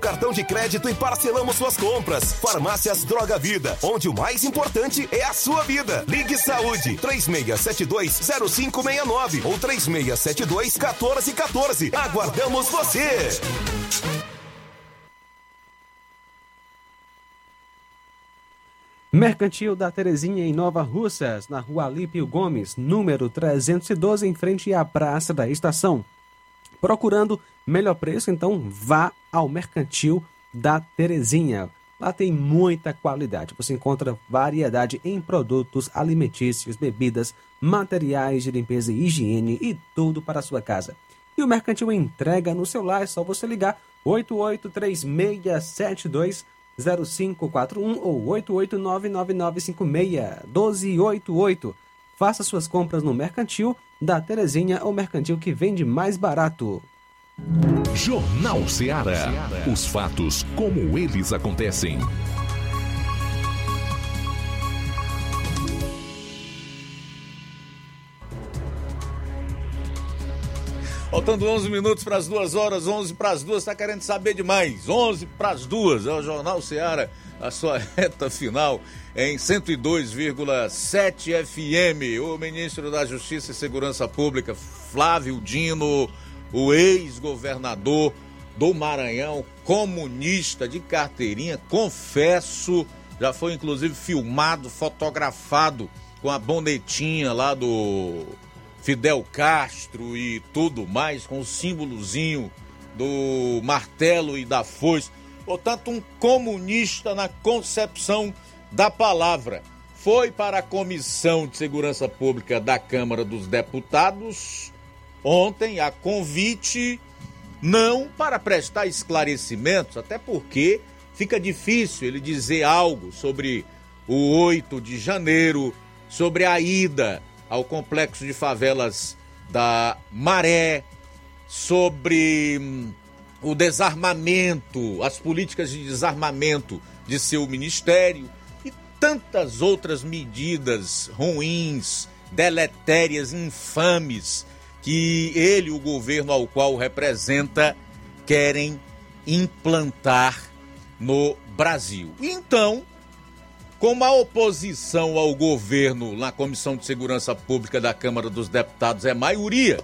cartão de crédito e parcelamos suas compras. Farmácias Droga Vida, onde o mais importante é a sua vida. Ligue Saúde 36720569 ou 36721414. Aguardamos você. Mercantil da Terezinha em Nova Russas, na rua Alípio Gomes, número 312, em frente à Praça da Estação. Procurando melhor preço, então vá ao Mercantil da Terezinha. Lá tem muita qualidade. Você encontra variedade em produtos alimentícios, bebidas, materiais de limpeza e higiene e tudo para a sua casa. E o Mercantil entrega no celular, é só você ligar 883672 0541 ou 88999561288. Faça suas compras no Mercantil da Terezinha, o mercantil que vende mais barato. Jornal Ceará. Os fatos como eles acontecem. Faltando 11 minutos para as duas horas, 11 para as duas, está querendo saber demais. 11 para as duas, é o Jornal Ceará, a sua reta final em 102,7 FM. O ministro da Justiça e Segurança Pública, Flávio Dino, o ex-governador do Maranhão, comunista de carteirinha, confesso, já foi inclusive filmado, fotografado com a bonetinha lá do Fidel Castro e tudo mais, com o símbolozinho do martelo e da foice. Portanto, um comunista na concepção da palavra. Foi para a Comissão de Segurança Pública da Câmara dos Deputados ontem a convite não para prestar esclarecimentos, até porque fica difícil ele dizer algo sobre o 8 de janeiro, sobre a ida ao complexo de favelas da Maré, sobre hum, o desarmamento, as políticas de desarmamento de seu ministério e tantas outras medidas ruins, deletérias, infames que ele, o governo ao qual representa, querem implantar no Brasil. Então, como a oposição ao governo na Comissão de Segurança Pública da Câmara dos Deputados é maioria,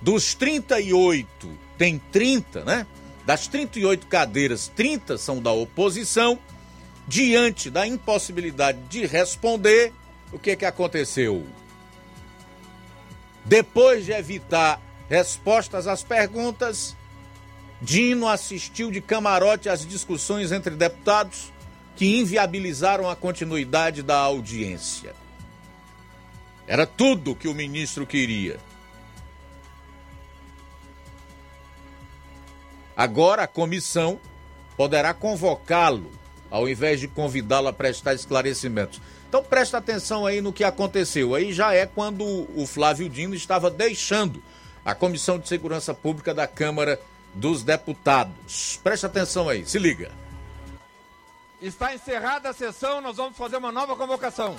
dos 38 tem 30, né? Das 38 cadeiras, 30 são da oposição. Diante da impossibilidade de responder, o que que aconteceu? Depois de evitar respostas às perguntas, Dino assistiu de camarote às discussões entre deputados que inviabilizaram a continuidade da audiência. Era tudo que o ministro queria. Agora a comissão poderá convocá-lo, ao invés de convidá-lo a prestar esclarecimentos. Então presta atenção aí no que aconteceu. Aí já é quando o Flávio Dino estava deixando a Comissão de Segurança Pública da Câmara dos Deputados. Presta atenção aí, se liga. Está encerrada a sessão, nós vamos fazer uma nova convocação.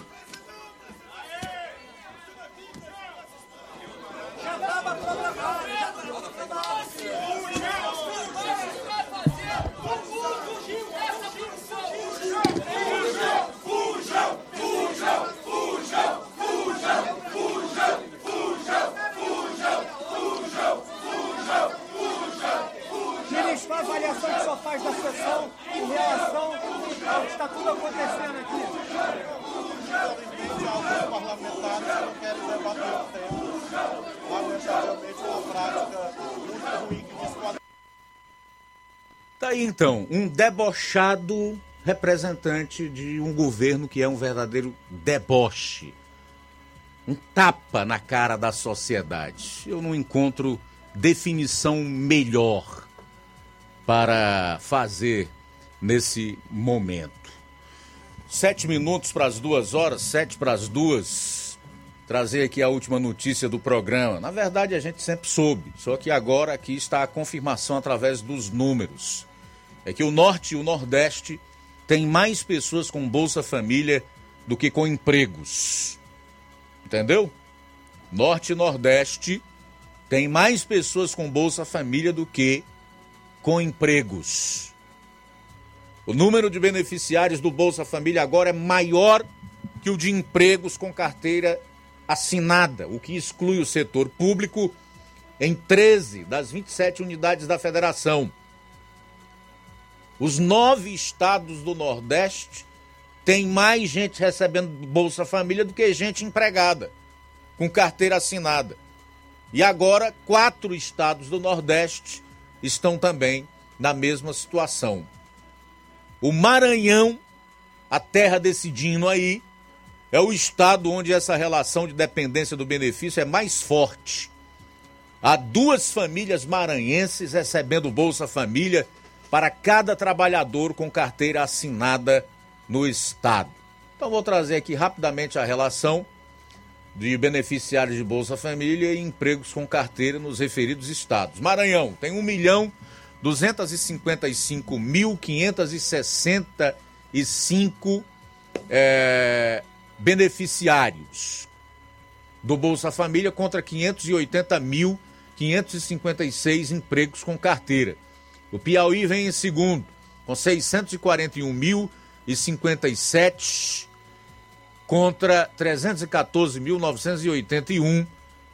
Ministro, a avaliação que senhor faz da sessão em relação ao que está tudo acontecendo aqui. Alguns parlamentares não querem debater o tema, lamentavelmente uma prática muito ruim que Tá aí então, um debochado representante de um governo que é um verdadeiro deboche. Um tapa na cara da sociedade. Eu não encontro definição melhor para fazer nesse momento. Sete minutos para as duas horas, sete para as duas. Trazer aqui a última notícia do programa. Na verdade, a gente sempre soube, só que agora aqui está a confirmação através dos números. É que o Norte e o Nordeste têm mais pessoas com Bolsa Família do que com empregos. Entendeu? Norte e Nordeste tem mais pessoas com Bolsa Família do que com empregos. O número de beneficiários do Bolsa Família agora é maior que o de empregos com carteira assinada, o que exclui o setor público em 13 das 27 unidades da federação. Os nove estados do Nordeste têm mais gente recebendo Bolsa Família do que gente empregada, com carteira assinada. E agora, quatro estados do Nordeste estão também na mesma situação. O Maranhão, a terra desse Dino aí, é o estado onde essa relação de dependência do benefício é mais forte. Há duas famílias maranhenses recebendo Bolsa Família para cada trabalhador com carteira assinada no estado. Então vou trazer aqui rapidamente a relação de beneficiários de Bolsa Família e empregos com carteira nos referidos estados. Maranhão tem 1 milhão 255.565 é, beneficiários do Bolsa Família contra 580.556 empregos com carteira. O Piauí vem em segundo, com 641.057 contra 314.981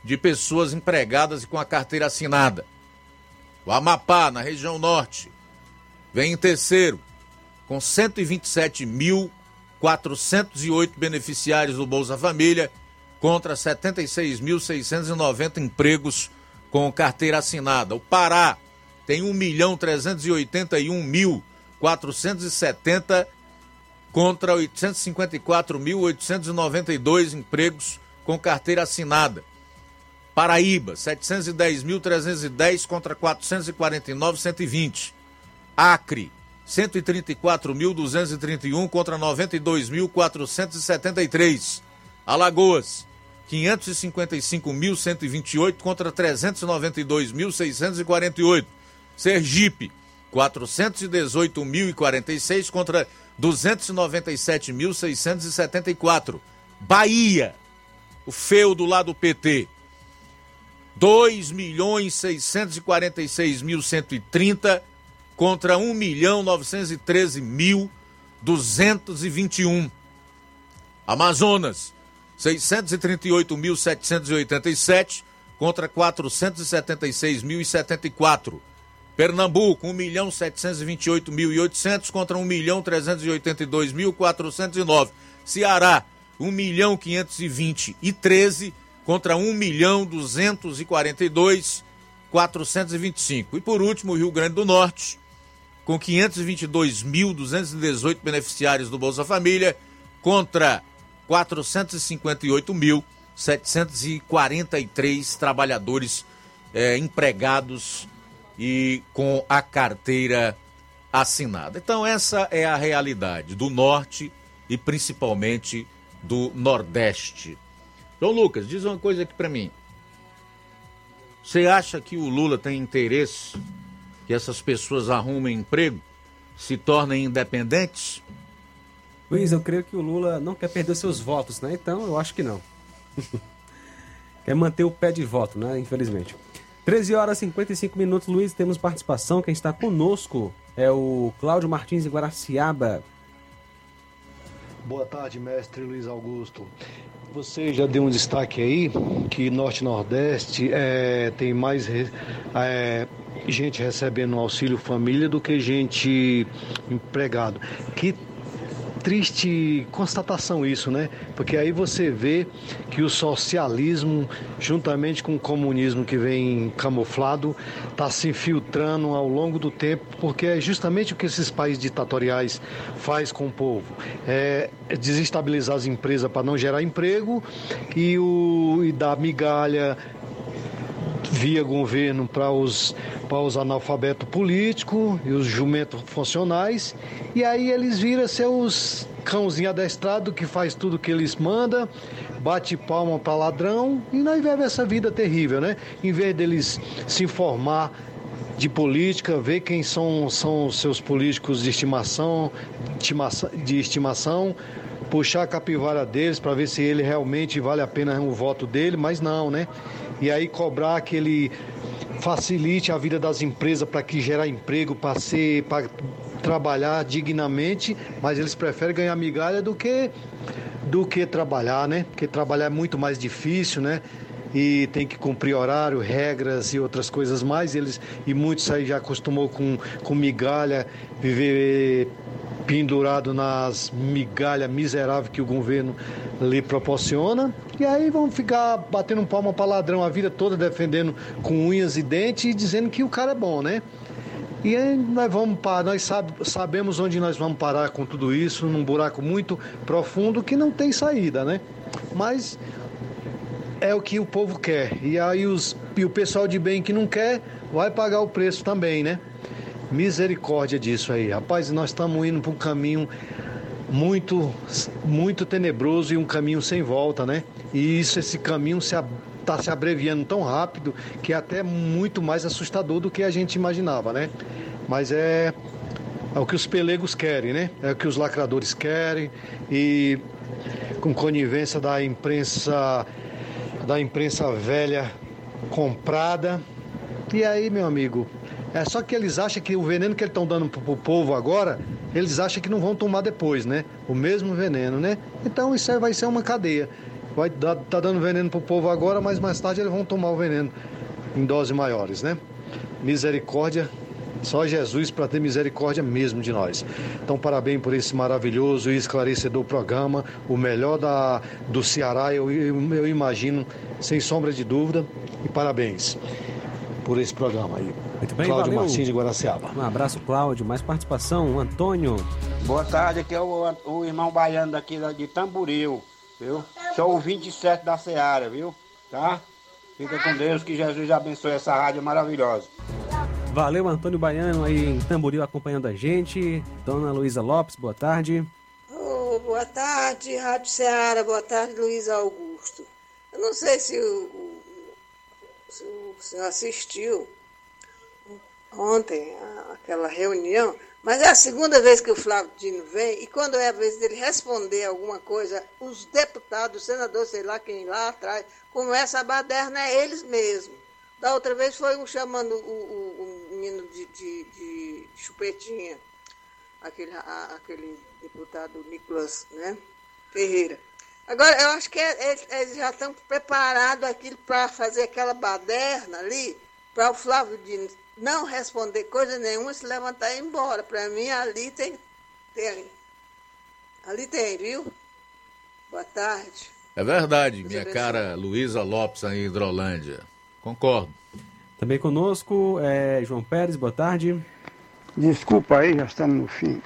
de pessoas empregadas e com a carteira assinada. O Amapá, na região norte, vem em terceiro, com 127.408 beneficiários do Bolsa Família contra 76.690 empregos com carteira assinada. O Pará tem 1.381.470 contra 854.892 empregos com carteira assinada. Paraíba, 710.310 contra 449.120. Acre, 134.231 contra 92.473. Alagoas, 555.128 contra 392.648. Sergipe, 418.046 contra 297.674. Bahia, o feudo lá do PT, 2.646.130 contra 1.913.221. Amazonas, 638.787 contra 476.074. Pernambuco, 1.728.800 contra 1.382.409. Ceará, 1.520.013 contra 1.242.425. E por último, o Rio Grande do Norte, com 522.218 beneficiários do Bolsa Família contra 458.743 trabalhadores eh, empregados e com a carteira assinada. Então, essa é a realidade do Norte e principalmente do Nordeste. Então, Lucas, diz uma coisa aqui para mim. Você acha que o Lula tem interesse que essas pessoas arrumem emprego, se tornem independentes? Luiz, eu creio que o Lula não quer perder seus votos, né? Então eu acho que não. quer manter o pé de voto, né? Infelizmente. 13 horas e 55 minutos, Luiz, temos participação. Quem está conosco é o Cláudio Martins de Guaraciaba. Boa tarde, mestre Luiz Augusto. Você já deu um destaque aí que Norte e Nordeste é, tem mais é, gente recebendo auxílio família do que gente empregado. Que triste constatação isso, né? Porque aí você vê que o socialismo, juntamente com o comunismo que vem camuflado, está se infiltrando ao longo do tempo, porque é justamente o que esses países ditatoriais faz com o povo. É desestabilizar as empresas para não gerar emprego e, o, e dar migalha via governo para os, os analfabetos políticos e os jumentos funcionais, e aí eles viram seus cãozinho adestrado que faz tudo que eles mandam, bate palma para ladrão, e nós vivemos essa vida terrível, né? Em vez deles se informar de política, ver quem são, são os seus políticos de estimação, de estimação, puxar a capivara deles para ver se ele realmente vale a pena o voto dele, mas não, né? E aí cobrar que ele facilite a vida das empresas para que gerar emprego, para ser, para trabalhar dignamente, mas eles preferem ganhar migalha do que do que trabalhar, né? Porque trabalhar é muito mais difícil, né? E tem que cumprir horário, regras e outras coisas mais. Eles e muitos aí já acostumou com, com migalha, viver pendurado nas migalhas miseráveis que o governo lhe proporciona. E aí vão ficar batendo palma para ladrão a vida toda, defendendo com unhas e dentes e dizendo que o cara é bom, né? E aí nós vamos parar, nós sabe, sabemos onde nós vamos parar com tudo isso, num buraco muito profundo que não tem saída, né? Mas é o que o povo quer. E aí os, e o pessoal de bem que não quer vai pagar o preço também, né? Misericórdia disso aí. Rapaz, nós estamos indo para um caminho muito, muito tenebroso e um caminho sem volta, né? E isso, esse caminho se está se abreviando tão rápido que é até muito mais assustador do que a gente imaginava, né? Mas é, é o que os pelegos querem, né? É o que os lacradores querem e com conivência da imprensa da imprensa velha comprada. E aí, meu amigo, é só que eles acham que o veneno que eles estão dando pro, povo agora, eles acham que não vão tomar depois, né? O mesmo veneno, né? Então isso aí vai ser uma cadeia. Vai dar, tá dando veneno pro povo agora, mas mais tarde eles vão tomar o veneno em doses maiores, né? Misericórdia, só Jesus para ter misericórdia mesmo de nós. Então, parabéns por esse maravilhoso e esclarecedor programa, o melhor da, do Ceará, eu, eu, eu imagino, sem sombra de dúvida, e parabéns por esse programa aí. Muito bem, Cláudio valeu. Martins de Guaraciaba. Um abraço, Cláudio. Mais participação, Antônio. Boa tarde, aqui é o, o irmão baiano daqui da- de Tamboril, viu? Sou o 27 da Seara, viu? Tá? Fica com Deus, que Jesus abençoe essa rádio maravilhosa. Valeu, Antônio Baiano aí em Tamboril acompanhando a gente. Dona Luísa Lopes, boa tarde. Ô, boa tarde, Rádio Ceará. Boa tarde, Luiz Augusto. não sei se o- se o senhor assistiu ontem aquela reunião, mas é a segunda vez que o Flávio Dino vem, e quando é a vez dele responder alguma coisa, os deputados, os senadores, sei lá quem lá atrás, começa a baderna é eles mesmos. Da outra vez foi um chamando o, o- o menino de, de- de chupetinha, aquele, aquele deputado Nicolas né, Ferreira. Agora, eu acho que é- eles, eles já estão preparados aquilo para fazer aquela baderna ali, para o Flávio Dino não responder coisa nenhuma, se levantar e ir embora. Para mim, ali tem, tem. Ali tem, viu? Boa tarde. É verdade, minha cara Luísa Lopes aí em Hidrolândia. Concordo. Também conosco é João Pérez, boa tarde. Desculpa aí, já estamos no fim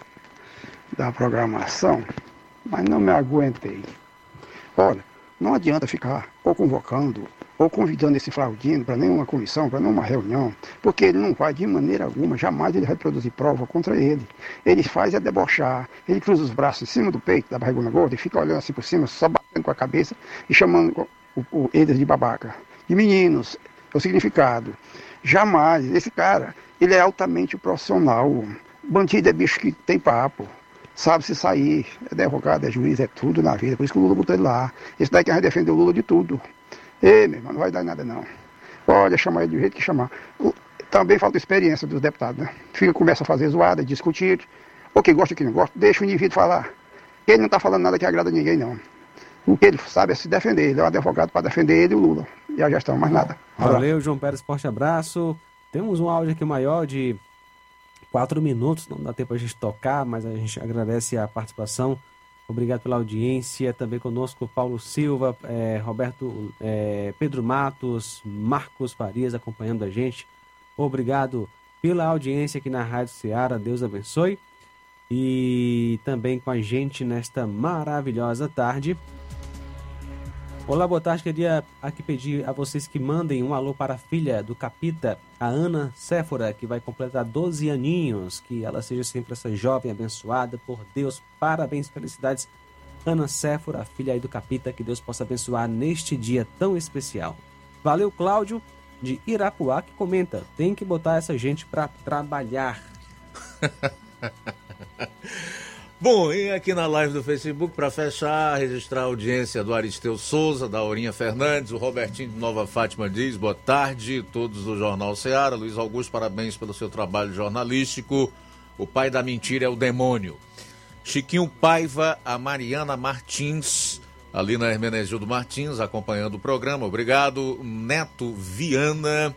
da programação, mas não me aguentei. Olha, não adianta ficar ou convocando ou convidando esse Flaudino para nenhuma comissão, para nenhuma reunião, porque ele não vai de maneira alguma, jamais ele vai produzir prova contra ele. Ele faz é debochar, ele cruza os braços em cima do peito, da barrigona gorda, e fica olhando assim por cima, só batendo com a cabeça e chamando o, o, eles de babaca. De meninos, é o significado. Jamais, esse cara, ele é altamente profissional. Bandido é bicho que tem papo. Sabe se sair, é advogado, é juiz, é tudo na vida. Por isso que o Lula botou ele lá. Esse daí que vai defender o Lula de tudo. Ei, meu irmão, não vai dar nada não. Olha, chamar ele do jeito que chamar. O- Também falta experiência dos deputados, né? Fica, começa a fazer zoada, discutir. Ou que gosta, ou que não gosta, deixa o indivíduo falar. Ele não está falando nada que agrada ninguém, não. O que ele sabe é se defender. Ele é um advogado para defender ele e o Lula. E a gestão, mais nada. Valeu, João Pérez, forte abraço. Temos um áudio aqui maior de quatro minutos, não dá tempo a gente tocar, mas a gente agradece a participação. Obrigado pela audiência. Também conosco Paulo Silva, eh, Roberto eh, Pedro Matos, Marcos Farias acompanhando a gente. Obrigado pela audiência aqui na Rádio Ceará. Deus abençoe. E também com a gente nesta maravilhosa tarde. Olá, boa tarde. Queria aqui pedir a vocês que mandem um alô para a filha do Capita, a Ana Séfora, que vai completar 12 aninhos. Que ela seja sempre essa jovem abençoada por Deus. Parabéns, felicidades. Ana Séfora, filha aí do Capita, que Deus possa abençoar neste dia tão especial. Valeu, Cláudio, de Irapuá, que comenta: tem que botar essa gente para trabalhar. Bom, e aqui na live do Facebook, para fechar, registrar a audiência do Aristeu Souza, da Aurinha Fernandes, o Robertinho de Nova Fátima diz, boa tarde, todos do Jornal Ceará. Luiz Augusto, parabéns pelo seu trabalho jornalístico. O pai da mentira é o demônio. Chiquinho Paiva, a Mariana Martins, ali na Hermenegildo Martins, acompanhando o programa, obrigado. Neto Viana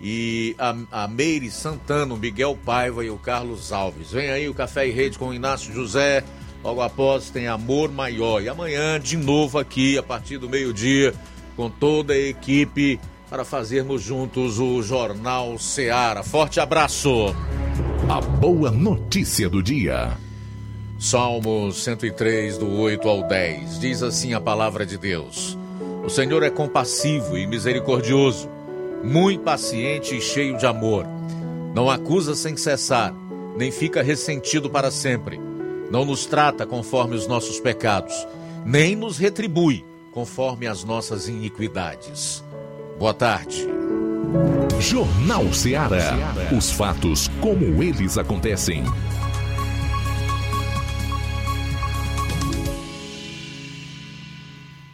e a, a Meire Santana, o Miguel Paiva e o Carlos Alves. Vem aí o Café e Rede com o Inácio José. Logo após tem Amor Maior. E amanhã, de novo aqui, a partir do meio-dia, com toda a equipe, para fazermos juntos o Jornal Seara. Forte abraço! A boa notícia do dia. Salmo 103, do 8 ao 10. Diz assim a palavra de Deus: O Senhor é compassivo e misericordioso, muito paciente e cheio de amor. Não acusa sem cessar, nem fica ressentido para sempre. Não nos trata conforme os nossos pecados, nem nos retribui conforme as nossas iniquidades. Boa tarde. Jornal Ceará. Os fatos como eles acontecem.